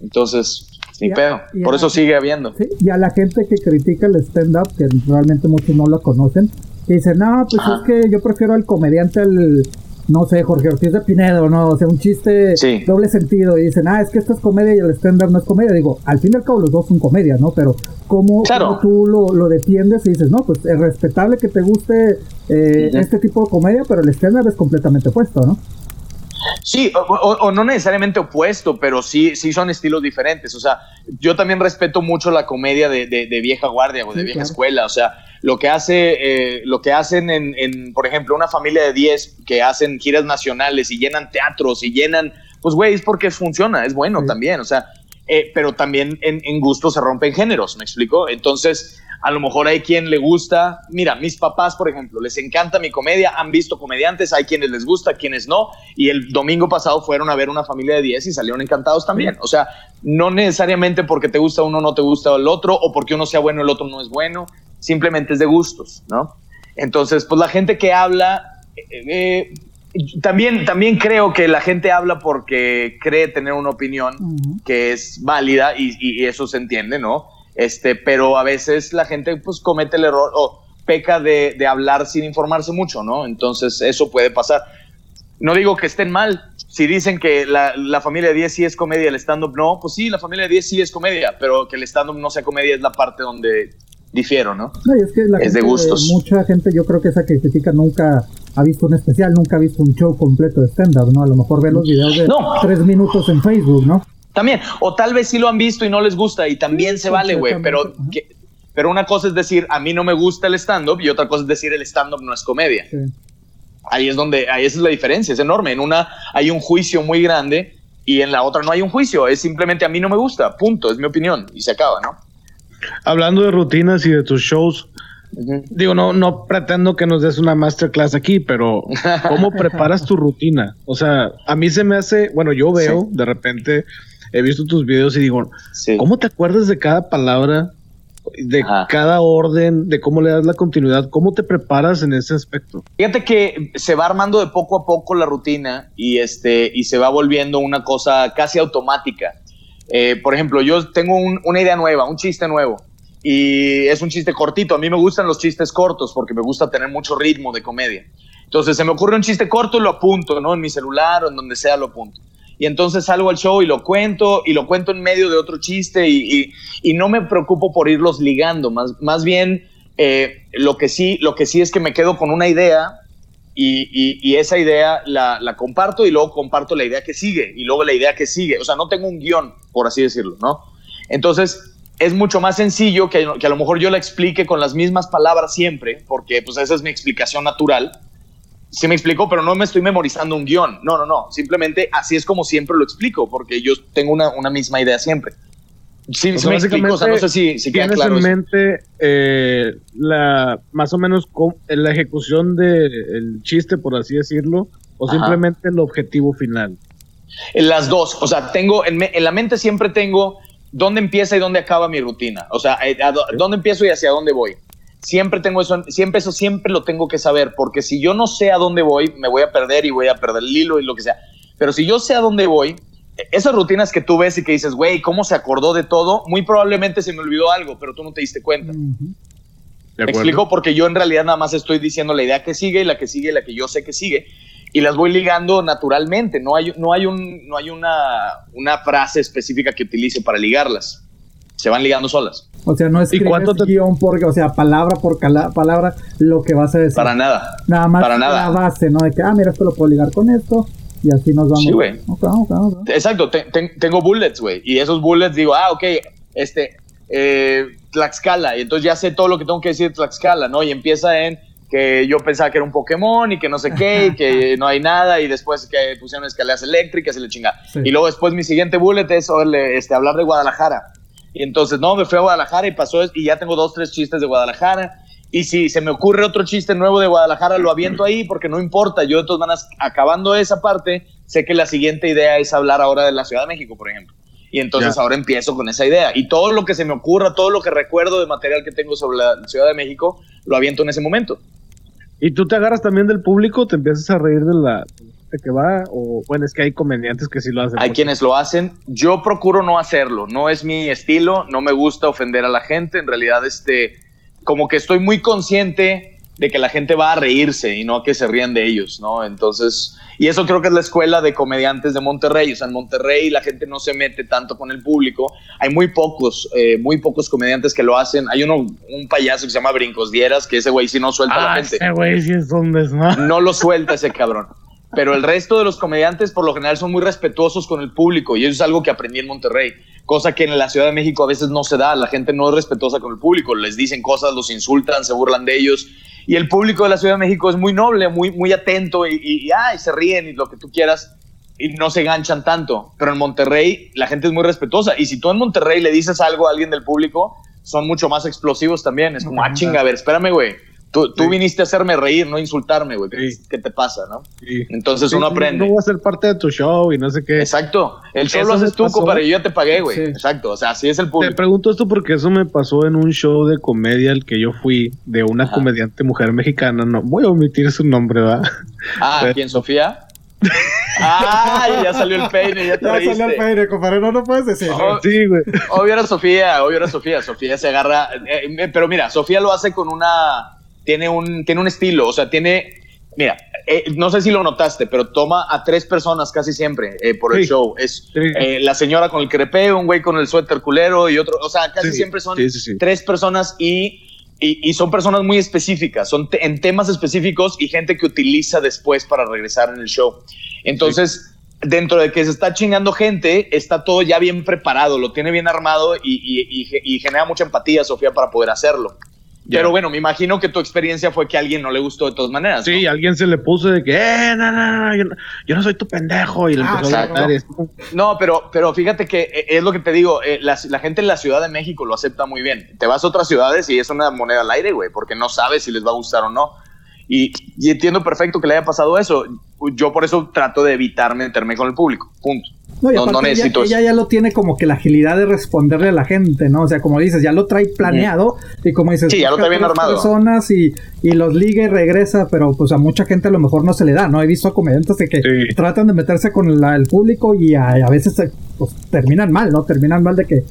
entonces, ni pedo. Por eso sigue habiendo. y a la gente que critica el stand-up, que realmente muchos no lo conocen, que dicen, no, pues es que yo prefiero al comediante al no sé, Jorge Ortiz de Pinedo, ¿no? O sea, un chiste doble sentido y dicen, ah, es que esto es comedia y el stand-up no es comedia. Digo, al fin y al cabo los dos son comedia, ¿no? Pero ¿cómo, tú lo, defiendes y dices, no, pues es respetable que te guste eh, este tipo de comedia, pero el stand-up es completamente opuesto, ¿no? Sí, o, no necesariamente opuesto, pero sí, sí son estilos diferentes. O sea, yo también respeto mucho la comedia de, vieja guardia o de vieja escuela. O sea, lo que hace, eh, lo que hacen en, por ejemplo, una familia de 10 que hacen giras nacionales y llenan teatros y llenan, pues güey, es porque funciona, es bueno también. O sea, eh, pero también en, en gusto se rompen géneros, ¿me explico? Entonces, a lo mejor hay quien le gusta, mira, mis papás, por ejemplo, les encanta mi comedia, han visto comediantes, hay quienes les gusta, quienes no, y el domingo pasado fueron a ver una familia de 10 y salieron encantados también. O sea, no necesariamente porque te gusta uno no te gusta el otro, o porque uno sea bueno el otro no es bueno, simplemente es de gustos, ¿no? Entonces, pues la gente que habla... Eh, eh, también, también creo que la gente habla porque cree tener una opinión que es válida y, y, eso se entiende, ¿no? Este, pero a veces la gente pues comete el error o peca de, hablar sin informarse mucho, ¿no? Entonces eso puede pasar. No digo que estén mal. Si dicen que la, familia de 10 sí es comedia, el stand-up no, pues sí, la familia de 10 sí es comedia, pero que el stand-up no sea comedia es la parte donde difiero, ¿no? es, que la de gustos. Mucha gente, yo creo que esa que critica nunca ha visto un especial, nunca ha visto un show completo de stand-up, ¿no? A lo mejor ve los videos de tres minutos en Facebook, ¿no? También, o tal vez sí lo han visto y no les gusta y también se vale, güey, pero, pero una cosa es decir, a mí no me gusta el stand-up y otra cosa es decir, el stand-up no es comedia. Ahí es donde, ahí esa es la diferencia, es enorme. En una hay un juicio muy grande y en la otra no hay un juicio, es simplemente a mí no me gusta, punto, es mi opinión y se acaba, ¿no? Hablando de rutinas y de tus shows, Digo, no, no pretendo que nos des una masterclass aquí, pero ¿cómo preparas tu rutina? O sea, a mí se me hace, bueno, yo veo de repente he visto tus videos y digo, ¿cómo te acuerdas de cada palabra, de cada orden, de cómo le das la continuidad? ¿Cómo te preparas en ese aspecto? Fíjate que se va armando de poco a poco la rutina y, este, y se va volviendo una cosa casi automática. Eh, por ejemplo, yo tengo una idea nueva, un chiste nuevo. Y es un chiste cortito. A mí me gustan los chistes cortos porque me gusta tener mucho ritmo de comedia. Entonces se me ocurre un chiste corto y lo apunto, ¿no? En mi celular o en donde sea lo apunto y entonces salgo al show y lo cuento y lo cuento en medio de otro chiste y, no me preocupo por irlos ligando, más, más bien eh, lo, que sí, lo que sí es que me quedo con una idea y, esa idea la, la, comparto y luego comparto la idea que sigue y luego la idea que sigue. O sea, no tengo un guion, por así decirlo, ¿no? Entonces, es mucho más sencillo que, que, a lo mejor yo la explique con las mismas palabras siempre, porque pues esa es mi explicación natural. Sí me explico, pero no me estoy memorizando un guion. No, no, no. Simplemente así es como siempre lo explico, porque yo tengo una, una misma idea siempre. Sí, me explico, o sea, no sé si, si queda claro en mente eh, la, más o menos la ejecución del chiste, por así decirlo, o simplemente el objetivo final. En las dos, o sea, tengo en, en, la mente siempre tengo dónde empieza y dónde acaba mi rutina, o sea, eh, dónde empiezo y hacia dónde voy. Siempre tengo eso, siempre eso siempre lo tengo que saber, porque si yo no sé a dónde voy, me voy a perder y voy a perder el hilo y lo que sea. Pero si yo sé a dónde voy, esas rutinas que tú ves y que dices, güey, ¿cómo se acordó de todo? Muy probablemente se me olvidó algo, pero tú no te diste cuenta. Me explico porque yo en realidad nada más estoy diciendo la idea que sigue y la que sigue y la que yo sé que sigue y las voy ligando naturalmente. No hay, no hay, un, no hay una, una frase específica que utilice para ligarlas. Se van ligando solas. O sea, no es cuánto guion por, o sea, palabra por palabra lo que vas a decir. Para nada. Nada más para nada. la base, ¿no? De que, ah, mira, esto lo puedo ligar con esto, y así nos vamos. Sí, güey. Exacto, tengo bullets, güey. Y esos bullets digo, ah, ok, este, eh, Tlaxcala. Y entonces ya sé todo lo que tengo que decir de Tlaxcala, ¿no? Y empieza en que yo pensaba que era un Pokémon y que no sé qué, y que no hay nada, y después que pusieron escaleras eléctricas y le chinga. Y luego después mi siguiente bullet es este, hablar de Guadalajara. Y entonces, no, me fui a Guadalajara y pasó, y ya tengo dos, tres chistes de Guadalajara y si se me ocurre otro chiste nuevo de Guadalajara, lo aviento ahí porque no importa. Yo de todas maneras, acabando esa parte, sé que la siguiente idea es hablar ahora de la Ciudad de México, por ejemplo. Y entonces ahora empiezo con esa idea. Y todo lo que se me ocurra, todo lo que recuerdo de material que tengo sobre la Ciudad de México, lo aviento en ese momento. ¿Y tú te agarras también del público? ¿Te empiezas a reír de la de que va? O bueno, es que hay comediantes que sí lo hacen. Hay quienes lo hacen. Yo procuro no hacerlo. No es mi estilo. No me gusta ofender a la gente. En realidad, este como que estoy muy consciente de que la gente va a reírse y no a que se rían de ellos, ¿no? Entonces, y eso creo que es la escuela de comediantes de Monterrey. O sea, en Monterrey la gente no se mete tanto con el público. Hay muy pocos, eh, muy pocos comediantes que lo hacen. Hay uno, un payaso que se llama Brincos Dieras, que ese güey sí no suelta a la ah, gente. Ese güey sí es un No lo suelta ese cabrón. Pero el resto de los comediantes por lo general son muy respetuosos con el público y eso es algo que aprendí en Monterrey cosa que en la Ciudad de México a veces no se da. La gente no es respetuosa con el público, les dicen cosas, los insultan, se burlan de ellos. Y el público de la Ciudad de México es muy noble, muy, muy atento y, y, se ríen y lo que tú quieras y no se ganchan tanto. Pero en Monterrey la gente es muy respetuosa y si tú en Monterrey le dices algo a alguien del público, son mucho más explosivos también. Es como, ah, chinga, a ver, espérame, güey Tú, viniste a hacerme reír, no insultarme, güey. ¿Qué, te pasa, no? Entonces uno aprende. No voy a ser parte de tu show y no sé qué. Exacto. El show lo haces tú, compadre, yo ya te pagué, güey. Exacto. O sea, así es el público. Te pregunto esto porque eso me pasó en un show de comedia al que yo fui de una comediante mujer mexicana. No voy a omitir su nombre, ¿va? Ah, ¿quién, Sofía? ¡Ay! Ya salió el peine, ya te Ya salió el peine, compadre, no lo puedes decir. sí, güey. Obvio era Sofía, obvio era Sofía. Sofía se agarra. Eh, eh, pero mira, Sofía lo hace con una tiene un, tiene un estilo, o sea, tiene, mira, eh, no sé si lo notaste, pero toma a tres personas casi siempre eh, por el show. Es eh, la señora con el crepe, un güey con el suéter culero y otro, o sea, casi siempre son tres personas y, y, son personas muy específicas, son en temas específicos y gente que utiliza después para regresar en el show. Entonces... Dentro de que se está chingando gente, está todo ya bien preparado, lo tiene bien armado y, y genera mucha empatía, Sofía, para poder hacerlo. Pero bueno, me imagino que tu experiencia fue que a alguien no le gustó de todas maneras. Sí, alguien se le puso de que, eh, no, no, yo, no, soy tu pendejo. Y le ah, empezó a No, pero, pero fíjate que eh, es lo que te digo, eh, la, la, gente en la Ciudad de México lo acepta muy bien. Te vas a otras ciudades y es una moneda al aire, güey, porque no sabes si les va a gustar o no. Y, y entiendo perfecto que le haya pasado eso. Yo por eso trato de evitar meterme con el público. Punto. No, y no, necesito ella, ya lo tiene como que la agilidad de responderle a la gente, ¿no? O sea, como dices, ya lo trae planeado y como dices, sí, ya lo trae bien armado. personas y, y los liga y regresa, pero pues a mucha gente a lo mejor no se le da, ¿no? He visto a comediantes de que tratan de meterse con el público y a, veces pues, terminan mal, ¿no? Terminan mal de que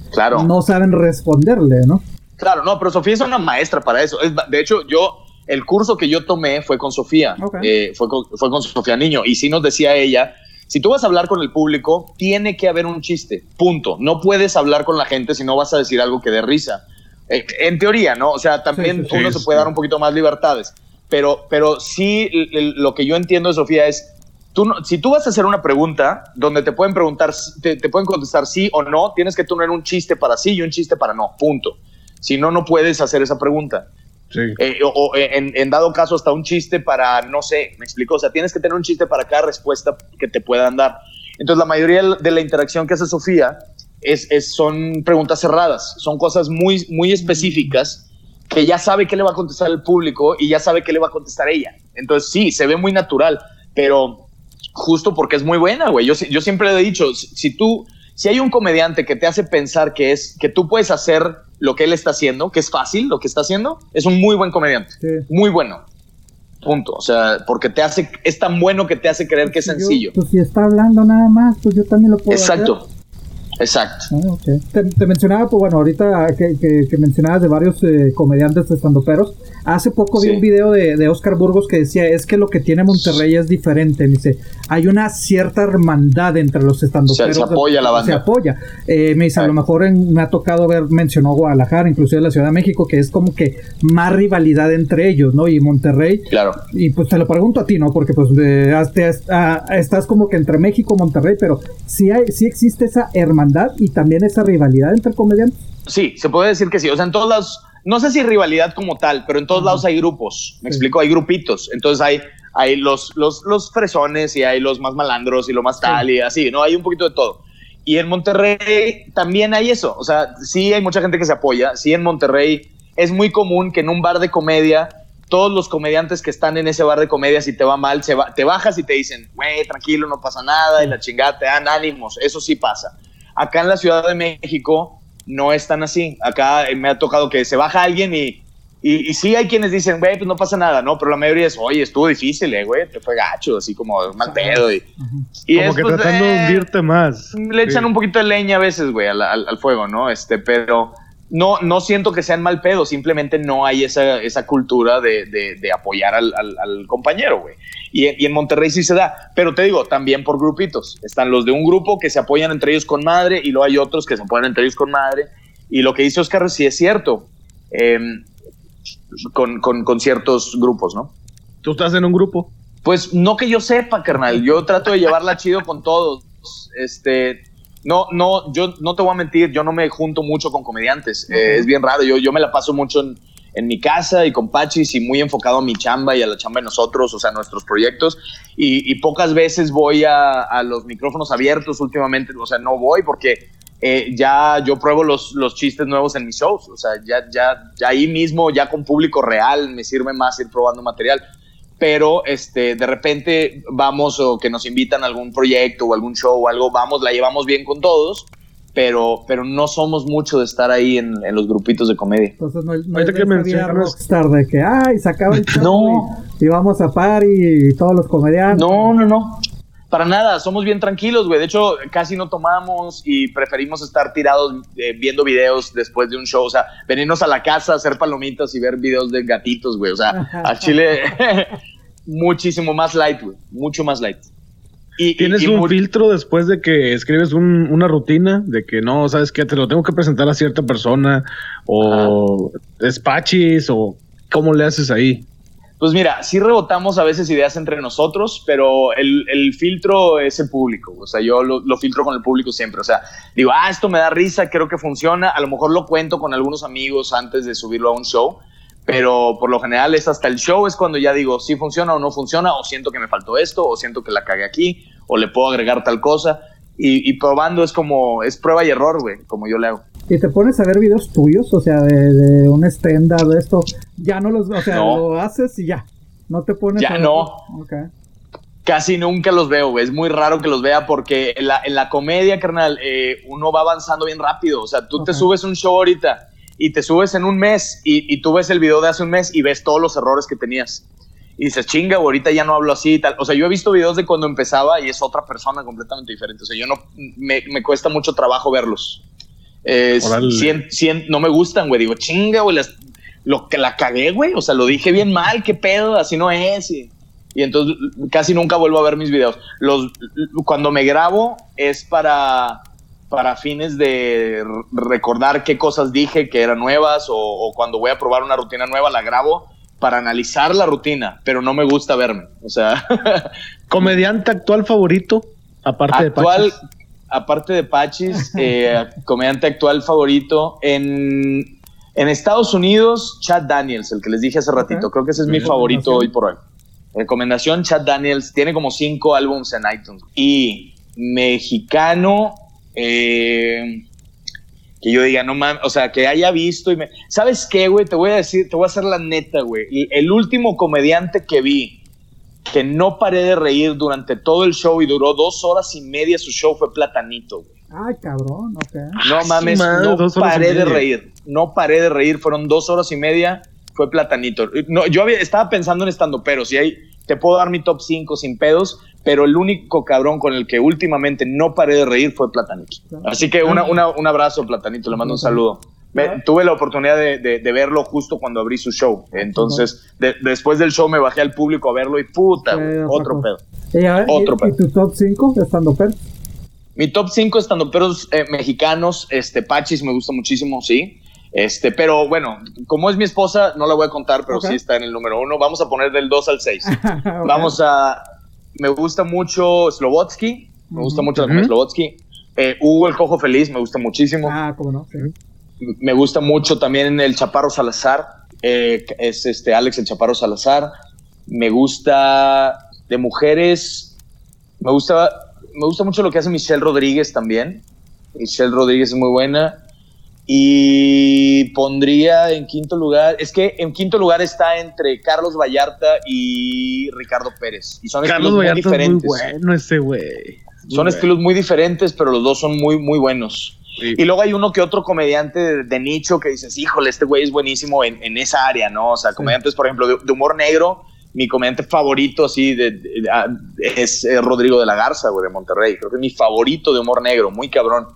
no saben responderle, ¿no? Claro, no, pero Sofía es una maestra para eso. de hecho, yo el curso que yo tomé fue con Sofía, eh, fue, con, fue con Sofía Niño, y sí nos decía ella si tú vas a hablar con el público, tiene que haber un chiste, punto. No puedes hablar con la gente si no vas a decir algo que dé risa. Eh, en teoría, ¿no? O sea, también uno se puede dar un poquito más libertades. pero, pero sí lo que yo entiendo de Sofía es, tú si tú vas a hacer una pregunta donde te pueden preguntar, te, pueden contestar sí o no, tienes que tener un chiste para sí y un chiste para no, punto. Si no, no puedes hacer esa pregunta. Eh, o, en, en, dado caso hasta un chiste para, no sé, me explico, o sea, tienes que tener un chiste para cada respuesta que te puedan dar. Entonces la mayoría de la interacción que hace Sofía es, son preguntas cerradas, son cosas muy, muy específicas que ya sabe qué le va a contestar el público y ya sabe qué le va a contestar ella. Entonces sí, se ve muy natural, pero justo porque es muy buena, güey. Yo, yo siempre he dicho, si, tú, si hay un comediante que te hace pensar que es, que tú puedes hacer lo que él está haciendo, que es fácil lo que está haciendo, es un muy buen comediante, muy bueno. Punto. O sea, porque te hace, es tan bueno que te hace creer que es sencillo. pues si está hablando nada más, pues yo también lo puedo Exacto. Exacto. Ah, te, mencionaba, pues bueno, ahorita que, que, mencionabas de varios eh, comediantes estandoperos, hace poco vi un video de, de, Oscar Burgos que decía, es que lo que tiene Monterrey es diferente, me dice, hay una cierta hermandad entre los estandoperos. Se, se apoya la banda. Se apoya. Eh, me dice, a lo mejor me ha tocado ver, mencionó Guadalajara, inclusive la Ciudad de México, que es como que más rivalidad entre ellos, ¿no? Y Monterrey. Claro. Y pues te lo pregunto a ti, ¿no? Porque pues estás como que entre México y Monterrey, pero si hay, sí existe esa hermandad y también esa rivalidad entre comediantes? Sí, se puede decir que sí. O sea, en todos lados, no sé si rivalidad como tal, pero en todos lados hay grupos. Me explico, hay grupitos. Entonces hay, hay los, los, los fresones y hay los más malandros y lo más tal y así, ¿no? Hay un poquito de todo. Y en Monterrey también hay eso. O sea, sí hay mucha gente que se apoya. Sí, en Monterrey es muy común que en un bar de comedia todos los comediantes que están en ese bar de comedia, si te va mal, se te bajas y te dicen, güey, tranquilo, no pasa nada, y la chingada te dan ánimos. Eso sí pasa. Acá en la Ciudad de México no es tan así. Acá me ha tocado que se baja alguien y, y, sí hay quienes dicen, güey, pues no pasa nada, ¿no? Pero la mayoría es, oye, estuvo difícil, eh, güey, te fue gacho, así como mal pedo. Y, como que tratando de hundirte más. Le echan un poquito de leña a veces, güey, al, al, fuego, ¿no? Este, pero no, no siento que sean mal pedo, simplemente no hay esa, esa cultura de, de, apoyar al, al, compañero, güey. Y, y, en Monterrey sí se da, pero te digo, también por grupitos. Están los de un grupo que se apoyan entre ellos con madre y luego hay otros que se apoyan entre ellos con madre. Y lo que dice Oscar sí es cierto, em, con, con, con ciertos grupos, ¿no? ¿Tú estás en un grupo? Pues no que yo sepa, carnal. Yo trato de llevarla chido con todos. Este, no, no, yo no te voy a mentir, yo no me junto mucho con comediantes. Eh, es bien raro. Yo, yo me la paso mucho en, en, mi casa y con Pachis y muy enfocado a mi chamba y a la chamba de nosotros, o sea, nuestros proyectos. Y, pocas veces voy a, a, los micrófonos abiertos últimamente. O sea, no voy porque eh, ya yo pruebo los, los chistes nuevos en mis shows. O sea, ya, ya, ya ahí mismo, ya con público real, me sirve más ir probando material pero este, de repente vamos o que nos invitan a algún proyecto o algún show o algo, vamos, la llevamos bien con todos, pero, pero no somos mucho de estar ahí en, los grupitos de comedia. Entonces no, no es que rockstar de que, ay, se acaba el show no. y, vamos a par y todos los comediantes. No, no, no. Para nada, somos bien tranquilos, güey. De hecho, casi no tomamos y preferimos estar tirados eh, viendo videos después de un show. O sea, venirnos a la casa, hacer palomitas y ver videos de gatitos, güey. O sea, a Chile muchísimo más light, güey. Mucho más light. Y, ¿Tienes un filtro después de que escribes una rutina? De que no, ¿sabes qué? Te lo tengo que presentar a cierta persona o despachis o cómo le haces ahí. Pues mira, sí rebotamos a veces ideas entre nosotros, pero el, filtro es el público. O sea, yo lo, lo, filtro con el público siempre. O sea, digo, ah, esto me da risa, creo que funciona. A lo mejor lo cuento con algunos amigos antes de subirlo a un show pero por lo general es hasta el show, es cuando ya digo si funciona o no funciona, o siento que me faltó esto, o siento que la cagué aquí, o le puedo agregar tal cosa. Y, probando es como, es prueba y error, güey, como yo le hago. ¿Y te pones a ver videos tuyos? O sea, de, un stand-up, de esto, ya no los, o sea, lo haces y ya, no te pones Ya no. Casi nunca los veo, güey. Es muy raro que los vea porque en la, en la comedia, carnal, eh, uno va avanzando bien rápido. O sea, tú te subes un show ahorita y te subes en un mes y, tú ves el video de hace un mes y ves todos los errores que tenías. Y dices, chinga, ahorita ya no hablo así y tal. O sea, yo he visto videos de cuando empezaba y es otra persona completamente diferente. O sea, yo no, me, me cuesta mucho trabajo verlos. Eh, no me gustan, güey. Digo, chinga, güey, lo que la cagué, güey. O sea, lo dije bien mal, qué pedo, así no es. Y, y entonces casi nunca vuelvo a ver mis videos. Los, cuando me grabo es para para fines de recordar qué cosas dije que eran nuevas o, cuando voy a probar una rutina nueva la grabo para analizar la rutina, pero no me gusta verme. O sea, comediante actual favorito, aparte de Pachis. Aparte de Pachis, eh, comediante actual favorito en, en Estados Unidos, Chad Daniels, el que les dije hace ratito. Creo que ese es mi favorito hoy por hoy. Recomendación, Chad Daniels, tiene como cinco álbumes en iTunes. Y mexicano, eh, que yo diga, no mames, o sea, que haya visto y me... ¿Sabes qué, güey? Te voy a decir, te voy a hacer la neta, güey. El último comediante que vi que no paré de reír durante todo el show y duró dos horas y media su show fue Platanito, güey. Ay, cabrón, ok. No mames, no paré de reír. No paré de reír, fueron dos horas y media, fue Platanito. No, yo había, estaba pensando en estando, pero si hay, te puedo dar mi top 5 sin pedos, pero el único cabrón con el que últimamente no paré de reír fue Platanito. Así que una, un abrazo, Platanito, le mando un saludo. Tuve la oportunidad de, verlo justo cuando abrí su show. Entonces, después del show me bajé al público a verlo y puta, otro pedo. otro pedo. ¿Y tu top 5 de estando peros? Mi top 5 estando peros eh, mexicanos, este, Pachis me gusta muchísimo, sí. Este, pero bueno, como es mi esposa, no la voy a contar, pero sí está en el número uno. Vamos a poner del 2 al 6. Vamos a, me gusta mucho Slobotsky, me gusta mucho uh Slobotsky. Eh, Hugo el Cojo Feliz, me gusta muchísimo. Ah, cómo no. Me gusta mucho también el Chaparro Salazar, eh, es este Alex el Chaparro Salazar. Me gusta de mujeres, me gusta, me gusta mucho lo que hace Michelle Rodríguez también. Michelle Rodríguez es muy buena. Y pondría en quinto lugar, es que en quinto lugar está entre Carlos Vallarta y Ricardo Pérez. Y son Carlos estilos muy diferentes. muy bueno ese güey. Son estilos muy diferentes, pero los dos son muy, muy buenos. Y luego hay uno que otro comediante de, nicho que dices, híjole, este güey es buenísimo en, en, esa área, ¿no? O sea, comediantes, por ejemplo, de, humor negro, mi comediante favorito así de, ah, es eh, Rodrigo de la Garza, güey, de Monterrey. Creo que es mi favorito de humor negro, muy cabrón.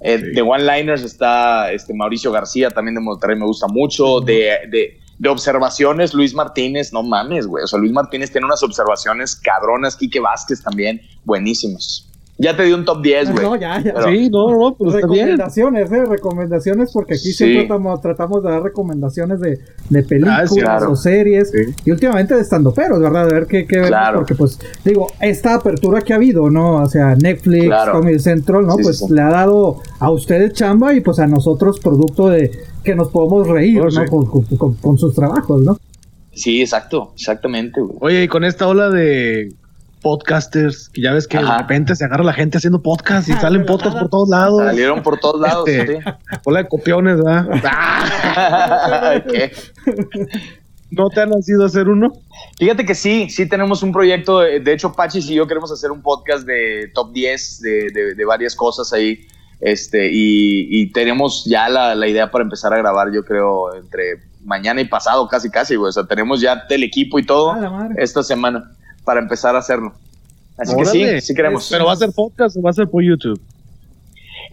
Eh, de one-liners está este, Mauricio García, también de Monterrey me gusta mucho. de, de, de, observaciones, Luis Martínez, no mames, güey. O sea, Luis Martínez tiene unas observaciones cabronas. Quique Vázquez también, buenísimos. Ya te di un top 10, güey. No, ya, ya. sí, no, no, pues recomendaciones, ¿eh? Recomendaciones, porque aquí siempre tratamos, de dar recomendaciones de, de películas ah, o series. Y últimamente de estando peros, ¿verdad? De ver qué, qué claro. Porque, pues, digo, esta apertura que ha habido, ¿no? O sea, Netflix, Comedy Central, ¿no? pues le ha dado a ustedes chamba y pues a nosotros producto de que nos podemos reír, oh, ¿no? Con, con, sus trabajos, ¿no? Sí, exacto, exactamente, güey. Oye, y con esta ola de podcasters, que ya ves que de repente se agarra la gente haciendo podcast y salen podcasts por todos lados. Salieron por todos lados, este, Hola de copiones, ¿verdad? ¿Qué? ¿No te han nacido hacer uno? Fíjate que sí, sí tenemos un proyecto. De, hecho, Pachis y yo queremos hacer un podcast de top 10 de, de, varias cosas ahí. Este, y, tenemos ya la, la, idea para empezar a grabar, yo creo, entre mañana y pasado, casi, casi, güey. O sea, tenemos ya el equipo y todo ah, esta semana para empezar a hacerlo. Así que sí, sí queremos. ¿Pero va a ser podcast o va a ser por YouTube?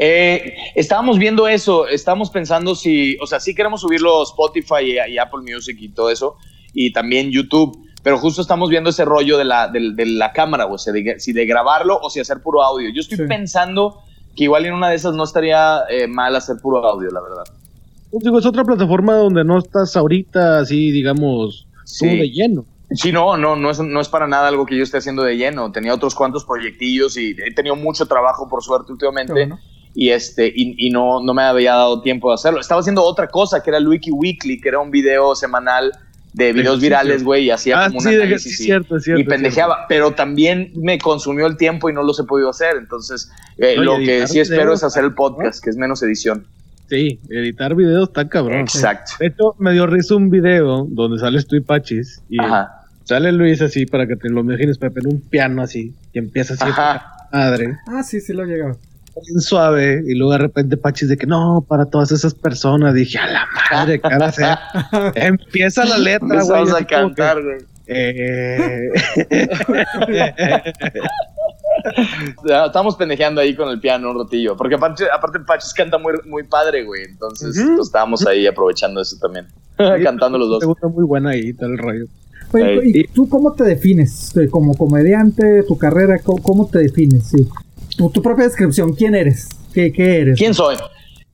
Eh, estábamos viendo eso, estábamos pensando si, o sea, sí queremos subirlo a Spotify y, Apple Music y todo eso, y también YouTube, pero justo estamos viendo ese rollo de la, de, la cámara, o sea, si de grabarlo o si hacer puro audio. Yo estoy pensando que igual en una de esas no estaría eh, mal hacer puro audio, la verdad. Pues digo, es otra plataforma donde no estás ahorita así, digamos, sí. de lleno. Sí, no, no, no es, no es para nada algo que yo esté haciendo de lleno. Tenía otros cuantos proyectillos y he tenido mucho trabajo, por suerte, últimamente. Y, este, y, no, no me había dado tiempo de hacerlo. Estaba haciendo otra cosa, que era el Wiki Weekly, que era un video semanal de videos virales, güey, y hacía ah, como un análisis cierto, y, pendejeaba. Pero también me consumió el tiempo y no los he podido hacer. Entonces, eh, lo que sí espero es hacer el podcast, que es menos edición. Sí, editar videos está cabrón. Exacto. De hecho, me dio risa un video donde sales tú y Pachis. Y Ajá Sale Luis así para que te lo imagines, Pepe, en un piano así, y empieza así, madre. Ah, sí, sí lo llegado. Bien suave, y luego de repente Pachis de que no, para todas esas personas, dije, a la madre, cara, sea. empieza la letra, güey. Vamos a cantar, güey. Eh... Estamos pendejeando ahí con el piano un ratillo. Porque aparte, aparte Pachis canta muy, muy padre, güey. Entonces pues, estábamos ahí aprovechando eso también. Cantando los dos. Gusta muy buena ahí, todo el rollo. ¿Y tú cómo te defines? Eh, como comediante, tu carrera, ¿cómo, te defines? Tu, propia descripción, ¿quién eres? ¿Qué, eres? ¿Quién soy?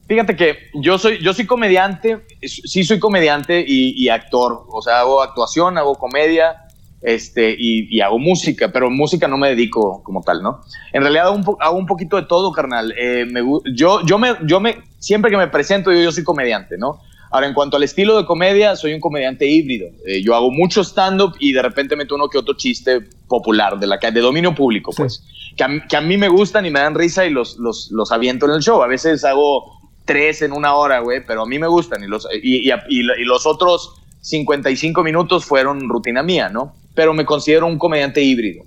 Fíjate que yo soy, yo soy comediante, sí soy comediante y, actor, o sea, hago actuación, hago comedia, este, y, hago música, pero música no me dedico como tal, ¿no? En realidad hago un, hago un poquito de todo, carnal. Eh, me, yo, yo, me, yo me, siempre que me presento, yo, yo soy comediante, ¿no? Ahora, en cuanto al estilo de comedia, soy un comediante híbrido. Eh, yo hago mucho stand-up y de repente meto uno que otro chiste popular, de, la, de dominio público, pues. Que, a, mí me gustan y me dan risa y los, los, los aviento en el show. A veces hago tres en una hora, güey, pero a mí me gustan y los, y, y, los otros 55 minutos fueron rutina mía, ¿no? Pero me considero un comediante híbrido.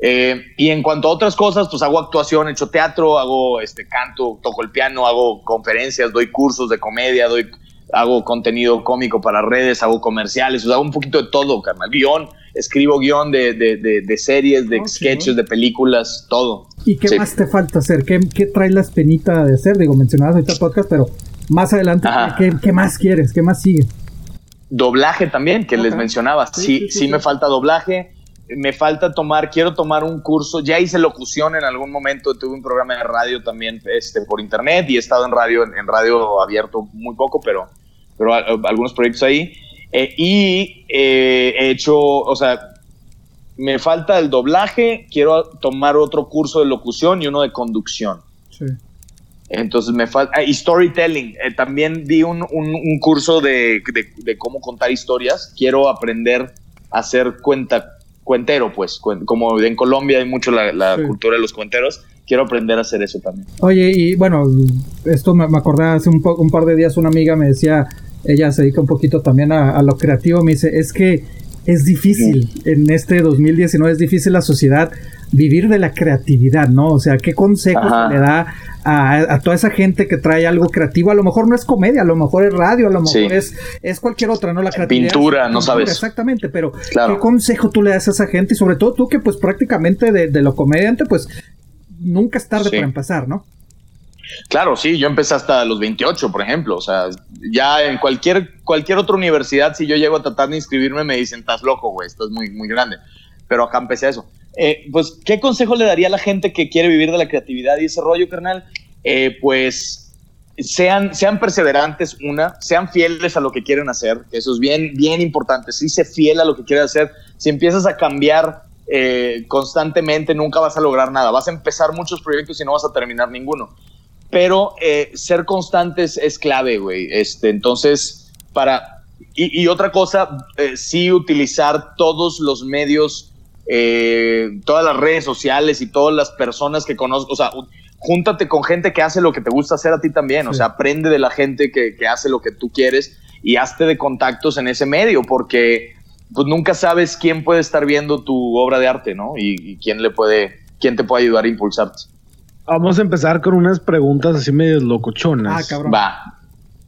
Eh, y en cuanto a otras cosas, pues hago actuación, hecho teatro, hago este canto, toco el piano, hago conferencias, doy cursos de comedia, doy hago contenido cómico para redes, hago comerciales, o sea, hago un poquito de todo, carnal. Guión, escribo guion de, de, de, series, de sketches, de películas, todo. ¿Y qué más te falta hacer? ¿Qué, ¿Qué traes la espinita de hacer? Digo, mencionabas ahorita podcast, pero más adelante, ¿qué, ¿qué, más quieres? ¿Qué más sigue? Doblaje también, que les mencionaba. Sí, sí, me falta doblaje. Me falta tomar, quiero tomar un curso. Ya hice locución en algún momento, tuve un programa de radio también este, por internet y he estado en radio, en radio abierto muy poco, pero pero algunos proyectos ahí. Eh, y eh, he hecho, o sea, me falta el doblaje, quiero tomar otro curso de locución y uno de conducción. Sí. Entonces me falta, y storytelling, eh, también di un, un, curso de, de, cómo contar historias, quiero aprender a hacer cuenta, cuentero, pues, como en Colombia hay mucho la, la cultura de los cuenteros, quiero aprender a hacer eso también. Oye, y bueno, esto me, me acordé hace un, un, par de días una amiga me decía, ella se dedica un poquito también a, lo creativo, me dice, es que es difícil en este 2019, es difícil la sociedad vivir de la creatividad, ¿no? O sea, ¿qué consejos le da a, toda esa gente que trae algo creativo? A lo mejor no es comedia, a lo mejor es radio, a lo mejor es, es cualquier otra, ¿no? La creatividad. Pintura, no sabes. Exactamente, pero ¿qué consejo tú le das a esa gente? Y sobre todo tú que pues prácticamente de, de lo comediante, pues nunca es tarde para empezar, ¿no? Claro, sí, yo empecé hasta los 28, por ejemplo. O sea, ya en cualquier, cualquier otra universidad, si yo llego a tratar de inscribirme, me dicen, estás loco, güey, esto es muy, muy grande. Pero acá empecé eso. Eh, pues, ¿qué consejo le daría a la gente que quiere vivir de la creatividad y ese rollo, carnal? Eh, pues, sean, sean perseverantes, una, sean fieles a lo que quieren hacer, eso es bien, bien importante. Si sé fiel a lo que quieres hacer, si empiezas a cambiar eh, constantemente, nunca vas a lograr nada. Vas a empezar muchos proyectos y no vas a terminar ninguno pero eh, ser constantes es clave, güey. Este, entonces, para... Y, otra cosa, eh, sí utilizar todos los medios, eh, todas las redes sociales y todas las personas que conozco, o sea, júntate con gente que hace lo que te gusta hacer a ti también, o sea, aprende de la gente que, hace lo que tú quieres y hazte de contactos en ese medio, porque pues nunca sabes quién puede estar viendo tu obra de arte, ¿no? Y, y quién le puede, quién te puede ayudar a impulsarte. Vamos a empezar con unas preguntas así medio locochonas. Ah, cabrón. Va.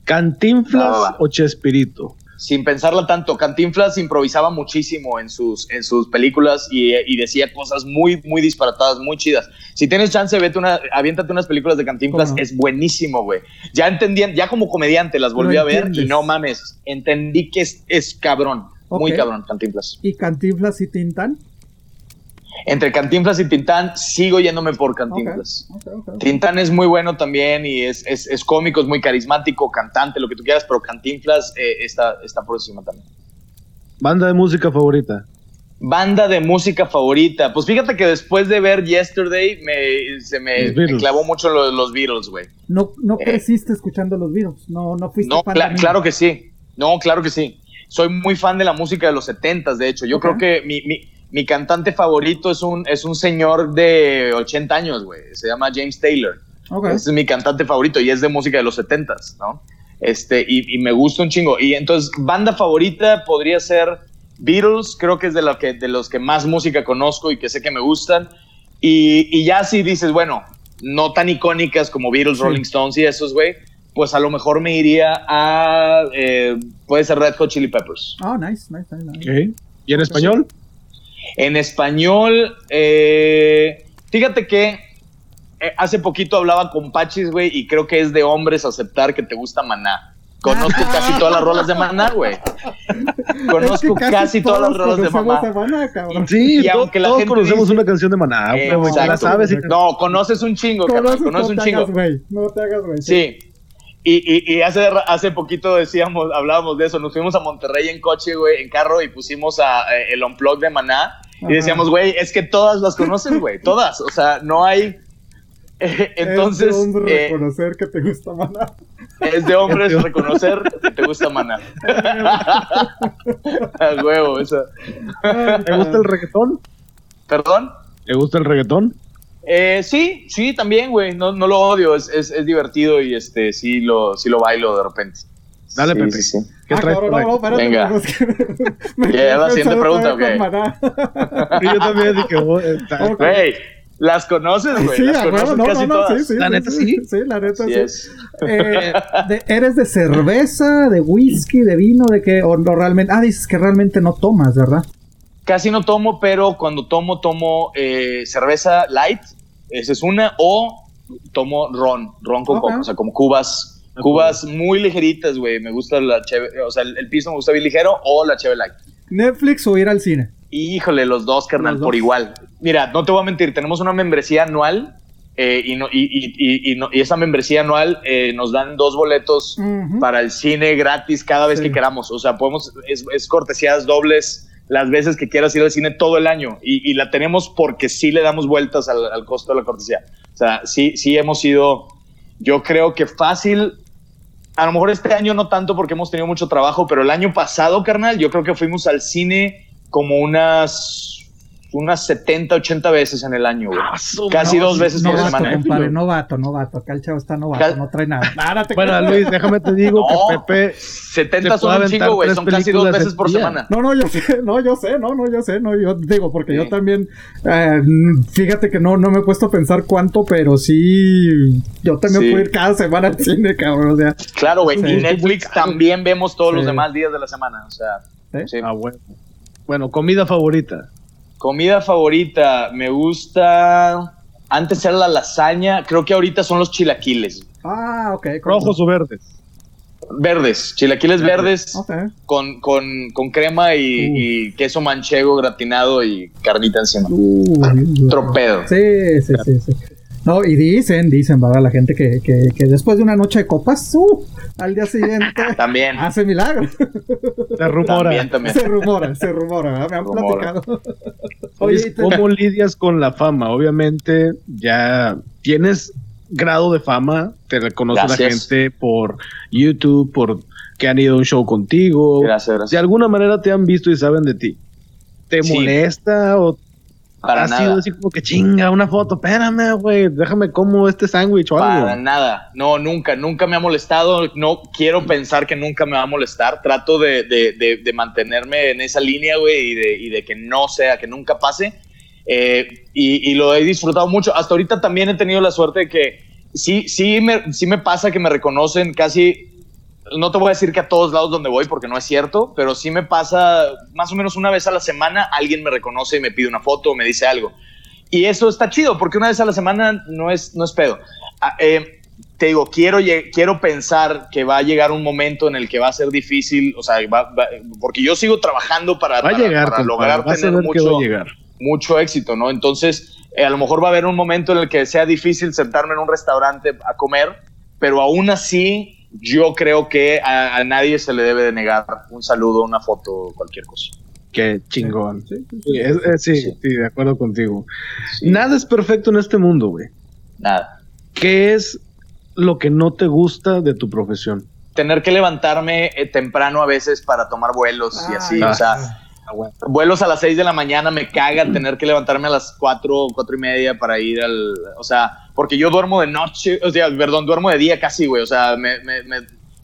¿Cantinflas o Chespirito? Sin pensarla tanto, Cantinflas improvisaba muchísimo en sus, en sus películas y, decía cosas muy, muy disparatadas, muy chidas. Si tienes chance, vete una, aviéntate unas películas de Cantinflas, es buenísimo, güey. Ya entendí, ya como comediante las volví a ver y no mames, entendí que es, es cabrón, muy cabrón Cantinflas. ¿Y Cantinflas y Tintán? Entre Cantinflas y Tintán, sigo yéndome por Cantinflas. Tintán es muy bueno también y es, es, cómico, es muy carismático, cantante, lo que tú quieras, pero Cantinflas eh, está, está por encima también. ¿Banda de música favorita? Banda de música favorita. Pues fíjate que después de ver Yesterday, me, se me, clavó mucho los, los Beatles, güey. No, no eh, creciste escuchando los Beatles, no, no fuiste no, claro que sí. No, claro que sí. Soy muy fan de la música de los 70 de hecho. Yo creo que mi, mi cantante favorito es un, es un señor de 80 años, güey. Se llama James Taylor. Ese es mi cantante favorito y es de música de los 70s, ¿no? Este, y, me gusta un chingo. Y entonces, banda favorita podría ser Beatles, creo que es de, lo que, de los que más música conozco y que sé que me gustan. Y, ya si dices, bueno, no tan icónicas como Beatles, Rolling Stones y esos, güey, pues a lo mejor me iría a, eh, puede ser Red Hot Chili Peppers. Oh, nice, nice, nice. ¿Y en español? En español, eh, fíjate que eh, hace poquito hablaba con Pachis, güey, y creo que es de hombres aceptar que te gusta Maná. Conozco casi todas las rolas de Maná, güey. Conozco casi, todas las rolas de Maná. sí, y aunque la todos conocemos una canción de Maná, güey. La sabes No, conoces un chingo, cabrón. Conoces un chingo. no te hagas, güey. Sí. Y, y, hace, hace poquito decíamos, hablábamos de eso, nos fuimos a Monterrey en coche, güey, en carro y pusimos a, eh, el unplug de Maná y decíamos, güey, es que todas las conoces, güey, todas, o sea, no hay... entonces... Es de hombre eh, reconocer que te gusta Maná. Es de hombres reconocer que te gusta Maná. a huevo, eso. ¿Te gusta el reggaetón? ¿Perdón? ¿Te gusta el reggaetón? Eh, sí, sí, también, güey. No, no lo odio, es, es, es, divertido y este sí lo, sí lo bailo de repente. Dale, Pepe. Sí, sí. ¿Qué ah, traes? no, no, espérate, Venga. ¿Ya la siguiente pregunta o qué? yo también dije, oh, güey. Las conoces, güey. Sí, las conoces no, casi no, todas. Sí, la neta sí. Sí, la neta sí. Eh, de, ¿Eres de cerveza, de whisky, de vino, de qué? O no realmente. Ah, dices que realmente no tomas, ¿verdad? Casi no tomo, pero cuando tomo, tomo eh, cerveza light esa es una. O tomo ron, ron con coca, o sea, como cubas, cubas muy ligeritas, güey. Me gusta la cheve, o sea, el, piso me gusta bien ligero o la cheve light. ¿Netflix o ir al cine? Híjole, los dos, carnal, por igual. Mira, no te voy a mentir, tenemos una membresía anual eh, y, no, y, y, y, y, esa membresía anual eh, nos dan dos boletos para el cine gratis cada vez que queramos. O sea, podemos, es, es cortesías dobles las veces que quieras ir al cine todo el año y, la tenemos porque sí le damos vueltas al, costo de la cortesía. O sea, sí, sí hemos ido, yo creo que fácil, a lo mejor este año no tanto porque hemos tenido mucho trabajo, pero el año pasado, carnal, yo creo que fuimos al cine como unas unas 70, 80 veces en el año, güey. Ah, Casi dos veces por semana. Compadre, novato, novato. Acá el chavo está novato, no trae nada. bueno, Luis, déjame te digo que Pepe. 70 son un chingo, güey. Son casi dos veces por semana. No, no, yo sé, no, yo sé, no, no, yo sé, no, yo digo, porque yo también, eh, fíjate que no, no me he puesto a pensar cuánto, pero sí, yo también puedo ir cada semana al cine, cabrón, o sea. Claro, güey, y Netflix también vemos todos los demás días de la semana, o sea. Sí. Ah, bueno. Bueno, comida favorita. Comida favorita, me gusta. Antes era la lasaña, creo que ahorita son los chilaquiles. Ah, ok. ¿Rojos o verdes? Verdes, chilaquiles verdes con, con, con, crema y, queso manchego gratinado y carnita encima. Uh, Tropedo. Sí, sí, sí, sí. No, y dicen, dicen, ¿verdad? La gente que, que, que después de una noche de copas, uh, al día siguiente también hace milagro. Se rumora. Se rumora, se rumora, me han platicado. Oye, ¿cómo lidias con la fama? Obviamente ya tienes grado de fama, te reconoce la gente por YouTube, por que han ido a un show contigo. Gracias, gracias. De alguna manera te han visto y saben de ti. ¿Te molesta o para ha nada. sido así como que chinga una foto, espérame, güey, déjame como este sándwich o algo. Para nada, no, nunca, nunca me ha molestado, no quiero pensar que nunca me va a molestar, trato de, de, de, mantenerme en esa línea, güey, y de, y de que no sea, que nunca pase. Eh, y, y, lo he disfrutado mucho. Hasta ahorita también he tenido la suerte de que sí, sí me, sí me pasa que me reconocen casi no te voy a decir que a todos lados donde voy porque no es cierto, pero sí me pasa más o menos una vez a la semana alguien me reconoce y me pide una foto o me dice algo. Y eso está chido porque una vez a la semana no es, no es pedo. Ah, eh, te digo, quiero, quiero pensar que va a llegar un momento en el que va a ser difícil, o sea, porque yo sigo trabajando para, lograr tener mucho, mucho éxito, ¿no? Entonces, eh, a lo mejor va a haber un momento en el que sea difícil sentarme en un restaurante a comer, pero aún así yo creo que a, nadie se le debe de negar un saludo, una foto, cualquier cosa. Qué chingón. Sí, sí, de acuerdo contigo. Nada es perfecto en este mundo, güey. Nada. ¿Qué es lo que no te gusta de tu profesión? Tener que levantarme eh, temprano a veces para tomar vuelos y así, o sea ah. Ah, vuelos a las 6 de la mañana, me caga tener que levantarme a las 4, 4 y media para ir al, o sea, porque yo duermo de noche, o sea, perdón, duermo de día casi, güey, o sea, me, me,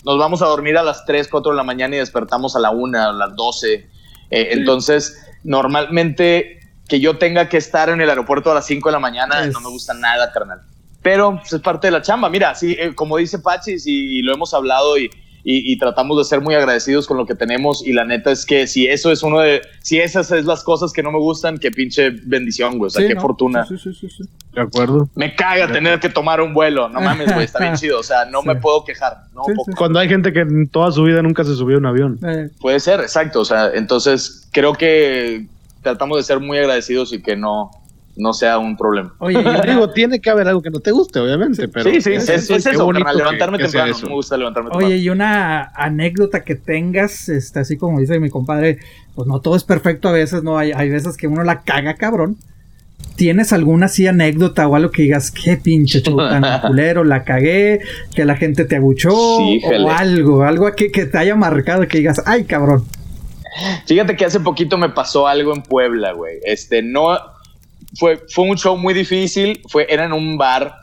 nos vamos a dormir a las 3, 4 de la mañana y despertamos a la 1, a las 12. Eh, entonces, normalmente que yo tenga que estar en el aeropuerto a las 5 de la mañana no me gusta nada, carnal. Pero pues, es parte de la chamba. Mira, sí, eh, como dice Pachis y, lo hemos hablado y y, tratamos de ser muy agradecidos con lo que tenemos y la neta es que si eso es uno de, si esas es las cosas que no me gustan, qué pinche bendición, güey, o sea, qué fortuna. Sí, sí, sí, De acuerdo. Me caga tener que tomar un vuelo, no mames, güey, está bien chido, o sea, no me puedo quejar. No, Cuando hay gente que en toda su vida nunca se subió a un avión. Eh. Puede ser, exacto, o sea, entonces creo que tratamos de ser muy agradecidos y que no, no sea un problema. Oye, digo, tiene que haber algo que no te guste, obviamente, pero... Sí, sí, es, eso, levantarme temprano, me gusta levantarme temprano. Oye, y una anécdota que tengas, este, así como dice mi compadre, pues no todo es perfecto a veces, ¿no? Hay, hay veces que uno la caga, cabrón. ¿Tienes alguna así anécdota o algo que digas, qué pinche tan culero, la cagué, que la gente te aguchó o algo, algo que, que te haya marcado que digas, ay cabrón? Fíjate que hace poquito me pasó algo en Puebla, güey. Este, no, fue, fue un show muy difícil, fue, era en un bar,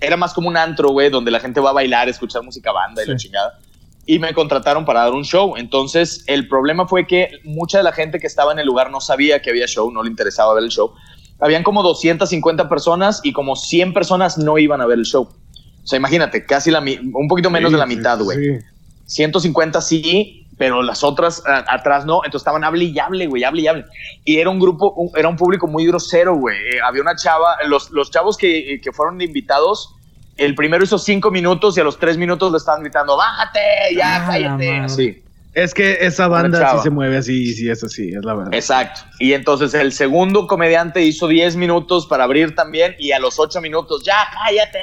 era más como un antro, güey, donde la gente va a bailar, escuchar música banda y la chingada. Y me contrataron para dar un show. Entonces, el problema fue que mucha de la gente que estaba en el lugar no sabía que había show, no le interesaba ver el show habían como 250 personas y como 100 personas no iban a ver el show. O sea, imagínate, casi la, un poquito menos de la mitad, güey. 150 sí, pero las otras atrás no. Entonces estaban hable y hable, güey, hable y hable. Y era un grupo, era un público muy grosero, güey. Eh, había una chava, los, los chavos que, que fueron invitados, el primero hizo cinco minutos y a los tres minutos le estaban gritando, bájate, ya, ah, cállate. Así. Es que esa banda sí se mueve así, sí, es así, es la verdad. Exacto. Y entonces el segundo comediante hizo 10 minutos para abrir también y a los 8 minutos, ya cállate.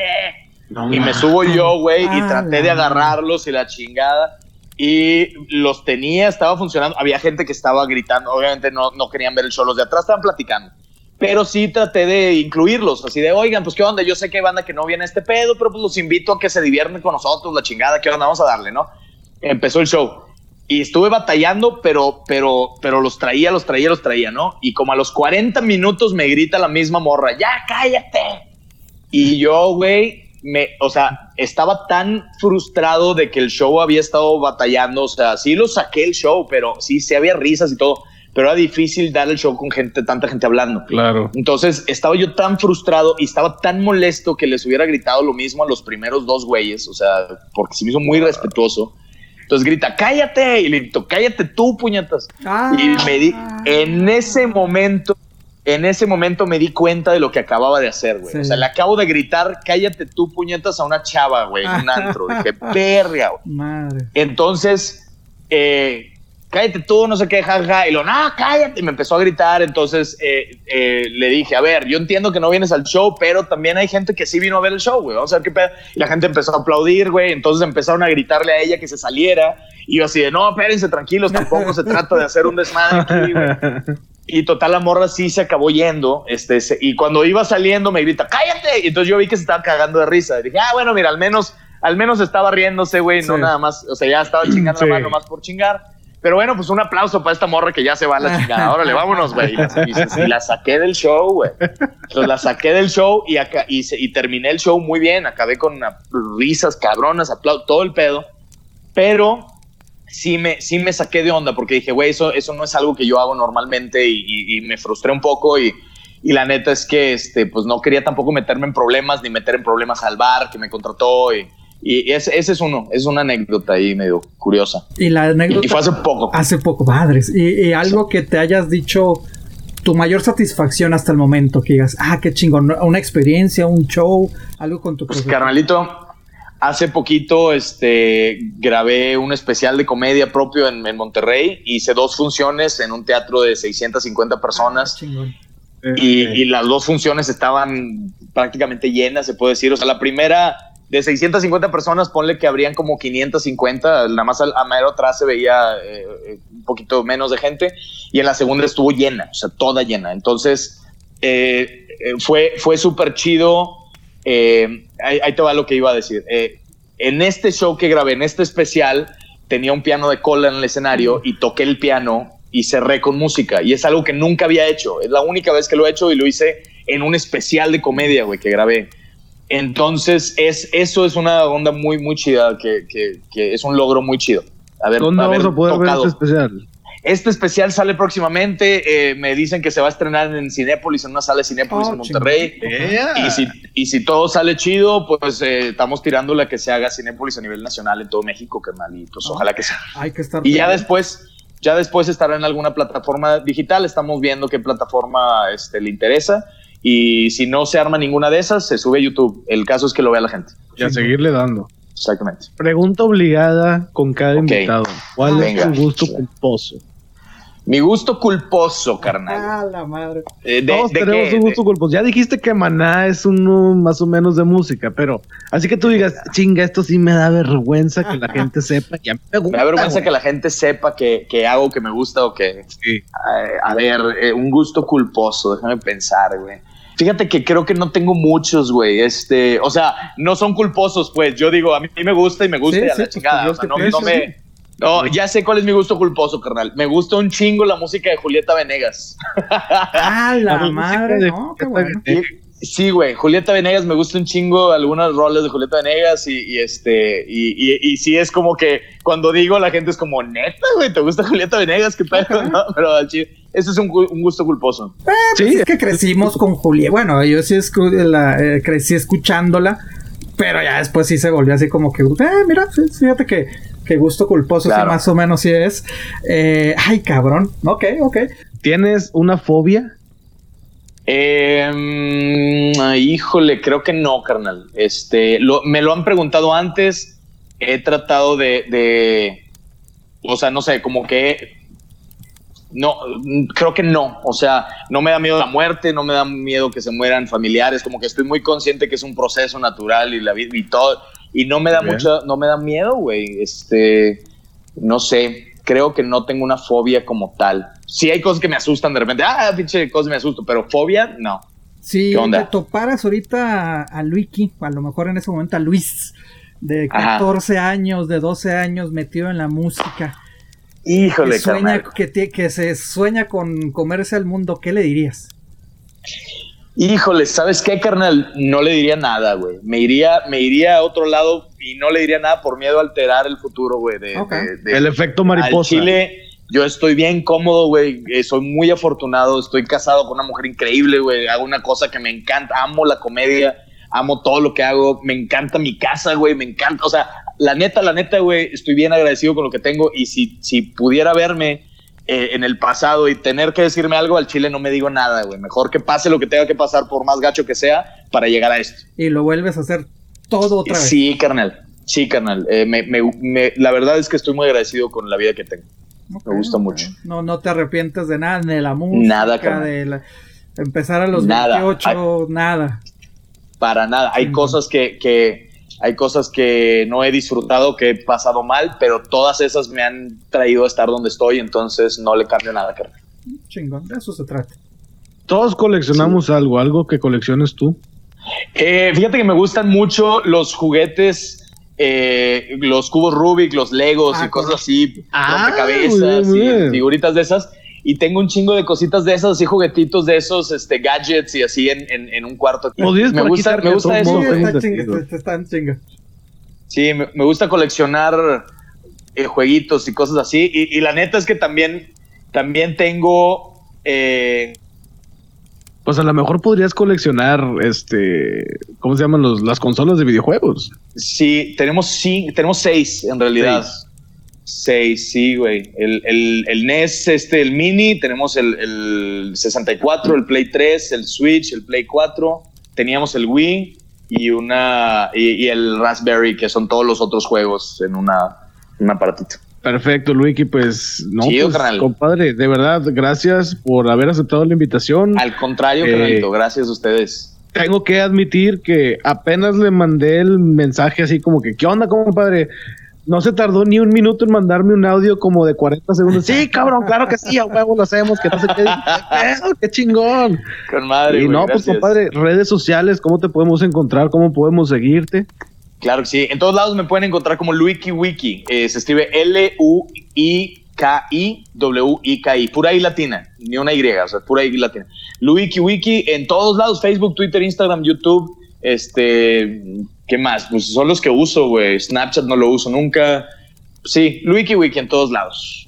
y me subo yo, güey, y ah, traté de agarrarlos y la chingada. Y los tenía, estaba funcionando. Había gente que estaba gritando, obviamente no, no querían ver el show, los de atrás estaban platicando. Pero sí traté de incluirlos, así de, oigan, pues qué onda, yo sé que hay banda que no viene a este pedo, pero pues los invito a que se divierten con nosotros, la chingada, qué onda, vamos a darle, ¿no? Empezó el show y estuve batallando, pero, pero, pero los traía, los traía, los traía, ¿no? Y como a los 40 minutos me grita la misma morra, ya cállate. Y yo, güey, me, o sea, estaba tan frustrado de que el show había estado batallando, o sea, sí lo saqué el show, pero sí, sí había risas y todo, pero era difícil dar el show con gente, tanta gente hablando. Claro. Entonces estaba yo tan frustrado y estaba tan molesto que les hubiera gritado lo mismo a los primeros dos güeyes, o sea, porque se me hizo muy respetuoso entonces grita, cállate. Y le grito, cállate tú, puñetas. Y me di, en ese momento, en ese momento me di cuenta de lo que acababa de hacer, güey. O sea, le acabo de gritar, cállate tú, puñetas, a una chava, güey, en un antro. Dije, perra, güey. Madre. Entonces, eh, cállate tú, no sé qué, jaja. Y lo, no, cállate. Y me empezó a gritar. Entonces eh, eh, le dije, a ver, yo entiendo que no vienes al show, pero también hay gente que sí vino a ver el show, güey. Vamos a ver qué pedo. Y la gente empezó a aplaudir, güey. Entonces empezaron a gritarle a ella que se saliera. Y yo así de, no, espérense, tranquilos, tampoco se trata de hacer un desmadre aquí, güey. Y total, la morra sí se acabó yendo. Este, y cuando iba saliendo me grita, cállate. Y entonces yo vi que se estaba cagando de risa. Y dije, ah, bueno, mira, al menos, al menos estaba riéndose, güey. No nada más, o sea, ya estaba chingando la mano más por chingar. Pero bueno, pues un aplauso para esta morra que ya se va a la chingada. Órale, vámonos, güey. Y, la saqué del show, güey. Entonces la saqué del show y, acá, y, y, terminé el show muy bien. Acabé con risas cabronas, aplausos, todo el pedo. Pero sí me, sí me saqué de onda porque dije, güey, eso, eso no es algo que yo hago normalmente y, me frustré un poco y, y la neta es que este, pues no quería tampoco meterme en problemas ni meter en problemas al bar que me contrató y y ese, ese, es uno, es una anécdota ahí medio curiosa. Y la anécdota. Y fue hace poco. Hace poco, madres. Y, algo que te hayas dicho, tu mayor satisfacción hasta el momento, que digas, ah, qué chingón, una experiencia, un show, algo con tu pues, carnalito, hace poquito este, grabé un especial de comedia propio en, en, Monterrey. Hice dos funciones en un teatro de 650 personas. Ah, y, y las dos funciones estaban prácticamente llenas, se puede decir. O sea, la primera de 650 personas, ponle que habrían como 550, nada más a mero atrás se veía eh, eh, un poquito menos de gente, y en la segunda estuvo llena, o sea, toda llena. Entonces, eh, fue, fue súper chido. Ahí, ahí, te va lo que iba a decir. En este show que grabé, en este especial, tenía un piano de cola en el escenario y toqué el piano y cerré con música. Y es algo que nunca había hecho. Es la única vez que lo he hecho y lo hice en un especial de comedia, güey, que grabé. Entonces, es, eso es una onda muy, muy chida, que, que, es un logro muy chido. A ver, ¿Dónde vamos a poder ver este especial? Este especial sale próximamente. Eh, me dicen que se va a estrenar en Cinépolis, en una sala de Cinépolis oh, en Monterrey. Y, si, y si todo sale chido, pues eh, estamos tirándole a que se haga Cinépolis a nivel nacional en todo México, carnal. Y pues ojalá que sea. Hay que estar y ya después, ya después estará en alguna plataforma digital. Estamos viendo qué plataforma este, le interesa y si no se arma ninguna de esas, se sube a YouTube. El caso es que lo vea la gente. Y a seguirle dando. Exactamente. Pregunta obligada con cada invitado. ¿Cuál es tu gusto culposo? Mi gusto culposo, carnal. Ah, la madre. Eh, Todos tenemos un gusto culposo. Ya dijiste que Maná es uno más o menos de música, pero así que tú digas, chinga, esto sí me da vergüenza que la gente sepa. Ya me, da vergüenza que la gente sepa que, que, hago que me gusta o que. Sí. a ver, eh, un gusto culposo, déjame pensar, güey. Fíjate que creo que no tengo muchos, güey. Este, o sea, no son culposos, pues. Yo digo, a mí me gusta y me gusta y a la pues, chingada. o sea, no, no me no, ya sé cuál es mi gusto culposo, carnal. Me gusta un chingo la música de Julieta Venegas. Ah, la madre, no, qué bueno. Sí, güey, Julieta Venegas, me gusta un chingo algunas roles de Julieta Venegas y, este, y, y, y, sí es como que cuando digo la gente es como, neta, güey, ¿te gusta Julieta Venegas? ¿Qué pedo? No, pero ese es un, gusto culposo. Eh, pues sí, es que crecimos con Julieta. Bueno, yo sí la, eh, crecí escuchándola, pero ya después sí se volvió así como que, eh, mira, fíjate que que gusto culposo, si más o menos sí es. Eh, ay, cabrón. Ok, ok. ¿Tienes una fobia? Eh, híjole, creo que no, carnal. Este, me lo han preguntado antes. He tratado de, de, o sea, no sé, como que no, creo que no. O sea, no me da miedo la muerte, no me da miedo que se mueran familiares. Como que estoy muy consciente que es un proceso natural y la vida y todo. Y no me da mucho, no me da miedo, güey. Este, no sé, creo que no tengo una fobia como tal. Sí hay cosas que me asustan de repente, ah, pinche cosas me asusto, pero fobia, no. Si te toparas ahorita a, Luiki, a lo mejor en ese momento a Luis, de 14 años, de 12 años, metido en la música. Híjole, que, sueña, que, que se sueña con comerse al mundo, ¿qué le dirías? Híjole, ¿sabes qué, carnal? No le diría nada, güey. Me iría, me iría a otro lado y no le diría nada por miedo a alterar el futuro, güey. De, el efecto mariposa. Chile, yo estoy bien cómodo, güey. Eh, soy muy afortunado. Estoy casado con una mujer increíble, güey. Hago una cosa que me encanta. Amo la comedia. Amo todo lo que hago. Me encanta mi casa, güey. Me encanta. O sea, la neta, la neta, güey. Estoy bien agradecido con lo que tengo. Y si, si pudiera verme eh, en el pasado y tener que decirme algo al chile no me digo nada, güey. Mejor que pase lo que tenga que pasar por más gacho que sea para llegar a esto. Y lo vuelves a hacer todo otra vez. Sí, carnal. Sí, carnal. Eh, me, la verdad es que estoy muy agradecido con la vida que tengo. me gusta mucho. No, no te arrepientes de nada, de la música, nada, de empezar a los nada. 28, nada. Para nada. Hay cosas que, que hay cosas que no he disfrutado, que he pasado mal, pero todas esas me han traído a estar donde estoy, entonces no le cambio nada, carnal. Chingón, de eso se trata. Todos coleccionamos algo, algo que colecciones tú. Eh, fíjate que me gustan mucho los juguetes, eh, los cubos Rubik, los Legos y ah, cosas así, ah, rompecabezas y figuritas de esas y tengo un chingo de cositas de esas, así juguetitos de esos, este, gadgets y así en, en, un cuarto. Me gusta, me gusta eso. Sí, me, me, gusta coleccionar eh, jueguitos y cosas así. Y, y, la neta es que también, también tengo... Eh, pues a lo mejor podrías coleccionar, este, ¿cómo se llaman los, las consolas de videojuegos? Sí, tenemos, sí, tenemos seis en realidad. Seis, sí, güey. El, el, el, NES, este, el Mini, tenemos el, el 64, el Play 3, el Switch, el Play 4, teníamos el Wii y una y, el Raspberry, que son todos los otros juegos en una, un aparatito. Perfecto, Luiki, pues no, pues, compadre, de verdad, gracias por haber aceptado la invitación. Al contrario, eh, gracias a ustedes. Tengo que admitir que apenas le mandé el mensaje así como que, ¿qué onda, compadre? No se tardó ni un minuto en mandarme un audio como de 40 segundos. Sí, cabrón, claro que sí, a huevo lo hacemos, que no sé qué. ¡Qué chingón! Con madre. Y no, pues compadre, redes sociales, ¿cómo te podemos encontrar? ¿Cómo podemos seguirte? Claro que sí. En todos lados me pueden encontrar como Luiki Wiki. Eh, se escribe L-U-I-K-I-W-I-K-I. Pura I latina, ni una Y, o sea, pura I latina. Luiki Wiki en todos lados: Facebook, Twitter, Instagram, YouTube. Este, ¿Qué más? Pues son los que uso, güey. Snapchat no lo uso nunca. Sí, Wiki en todos lados.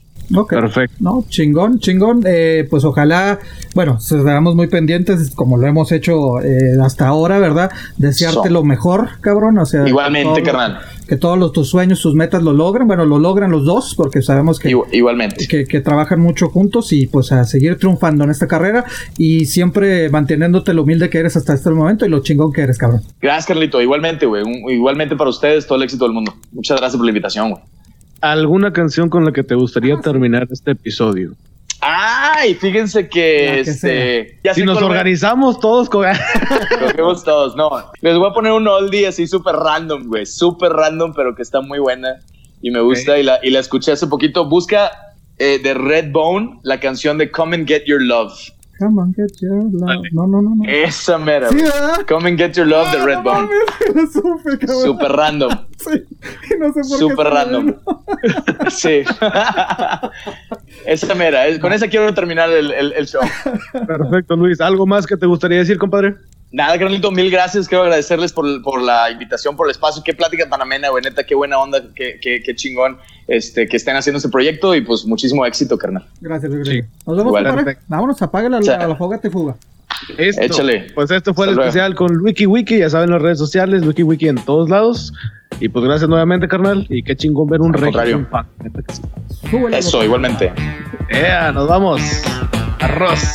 Perfecto. No, chingón, chingón. Eh, pues ojalá, bueno, seamos muy pendientes, como lo hemos hecho eh, hasta ahora, ¿verdad? Desearte lo mejor, cabrón. O sea, igualmente, carnal. Que todos los, tus sueños, tus metas lo logren. Bueno, lo logran los dos, porque sabemos que, igualmente. Que, que, trabajan mucho juntos y pues a seguir triunfando en esta carrera y siempre manteniéndote lo humilde que eres hasta este momento y lo chingón que eres, cabrón. Gracias, Carlito. Igualmente, güey. Igualmente para ustedes, todo el éxito del mundo. Muchas gracias por la invitación, güey. ¿Alguna canción con la que te gustaría terminar este episodio? Ay, fíjense que, este, si nos organizamos todos, cogemos todos. No, les voy a poner un oldie así súper random, güey. Súper random, pero que está muy buena y me gusta y, la, y la escuché hace poquito. Busca eh, de Redbone la canción de Come and Get Your Love. Come and get your love. No, no, no, no. Esa mera. Sí, Come and get your love de Redbone. Super random. Sí. Y no sé por Super random. sí. esa mera. Con esa quiero terminar el, el, el show. Perfecto, Luis. ¿Algo más que te gustaría decir, compadre? Nada, Carlito, mil gracias. Quiero agradecerles por, por, la invitación, por el espacio. Qué plática tan amena, güey. Neta, qué buena onda, qué, qué, qué, chingón este, que estén haciendo este proyecto y pues muchísimo éxito, carnal. Gracias, sí. Nos vemos, compadre. Vámonos, apaga la, la, la fogata y fuga. Esto, Échale. Pues esto fue el especial con WikiWiki, ya saben las redes sociales, WikiWiki en todos lados. Y pues gracias nuevamente, carnal. Y qué chingón ver un rey. Eso, igualmente. Yeah, nos vamos. Arroz.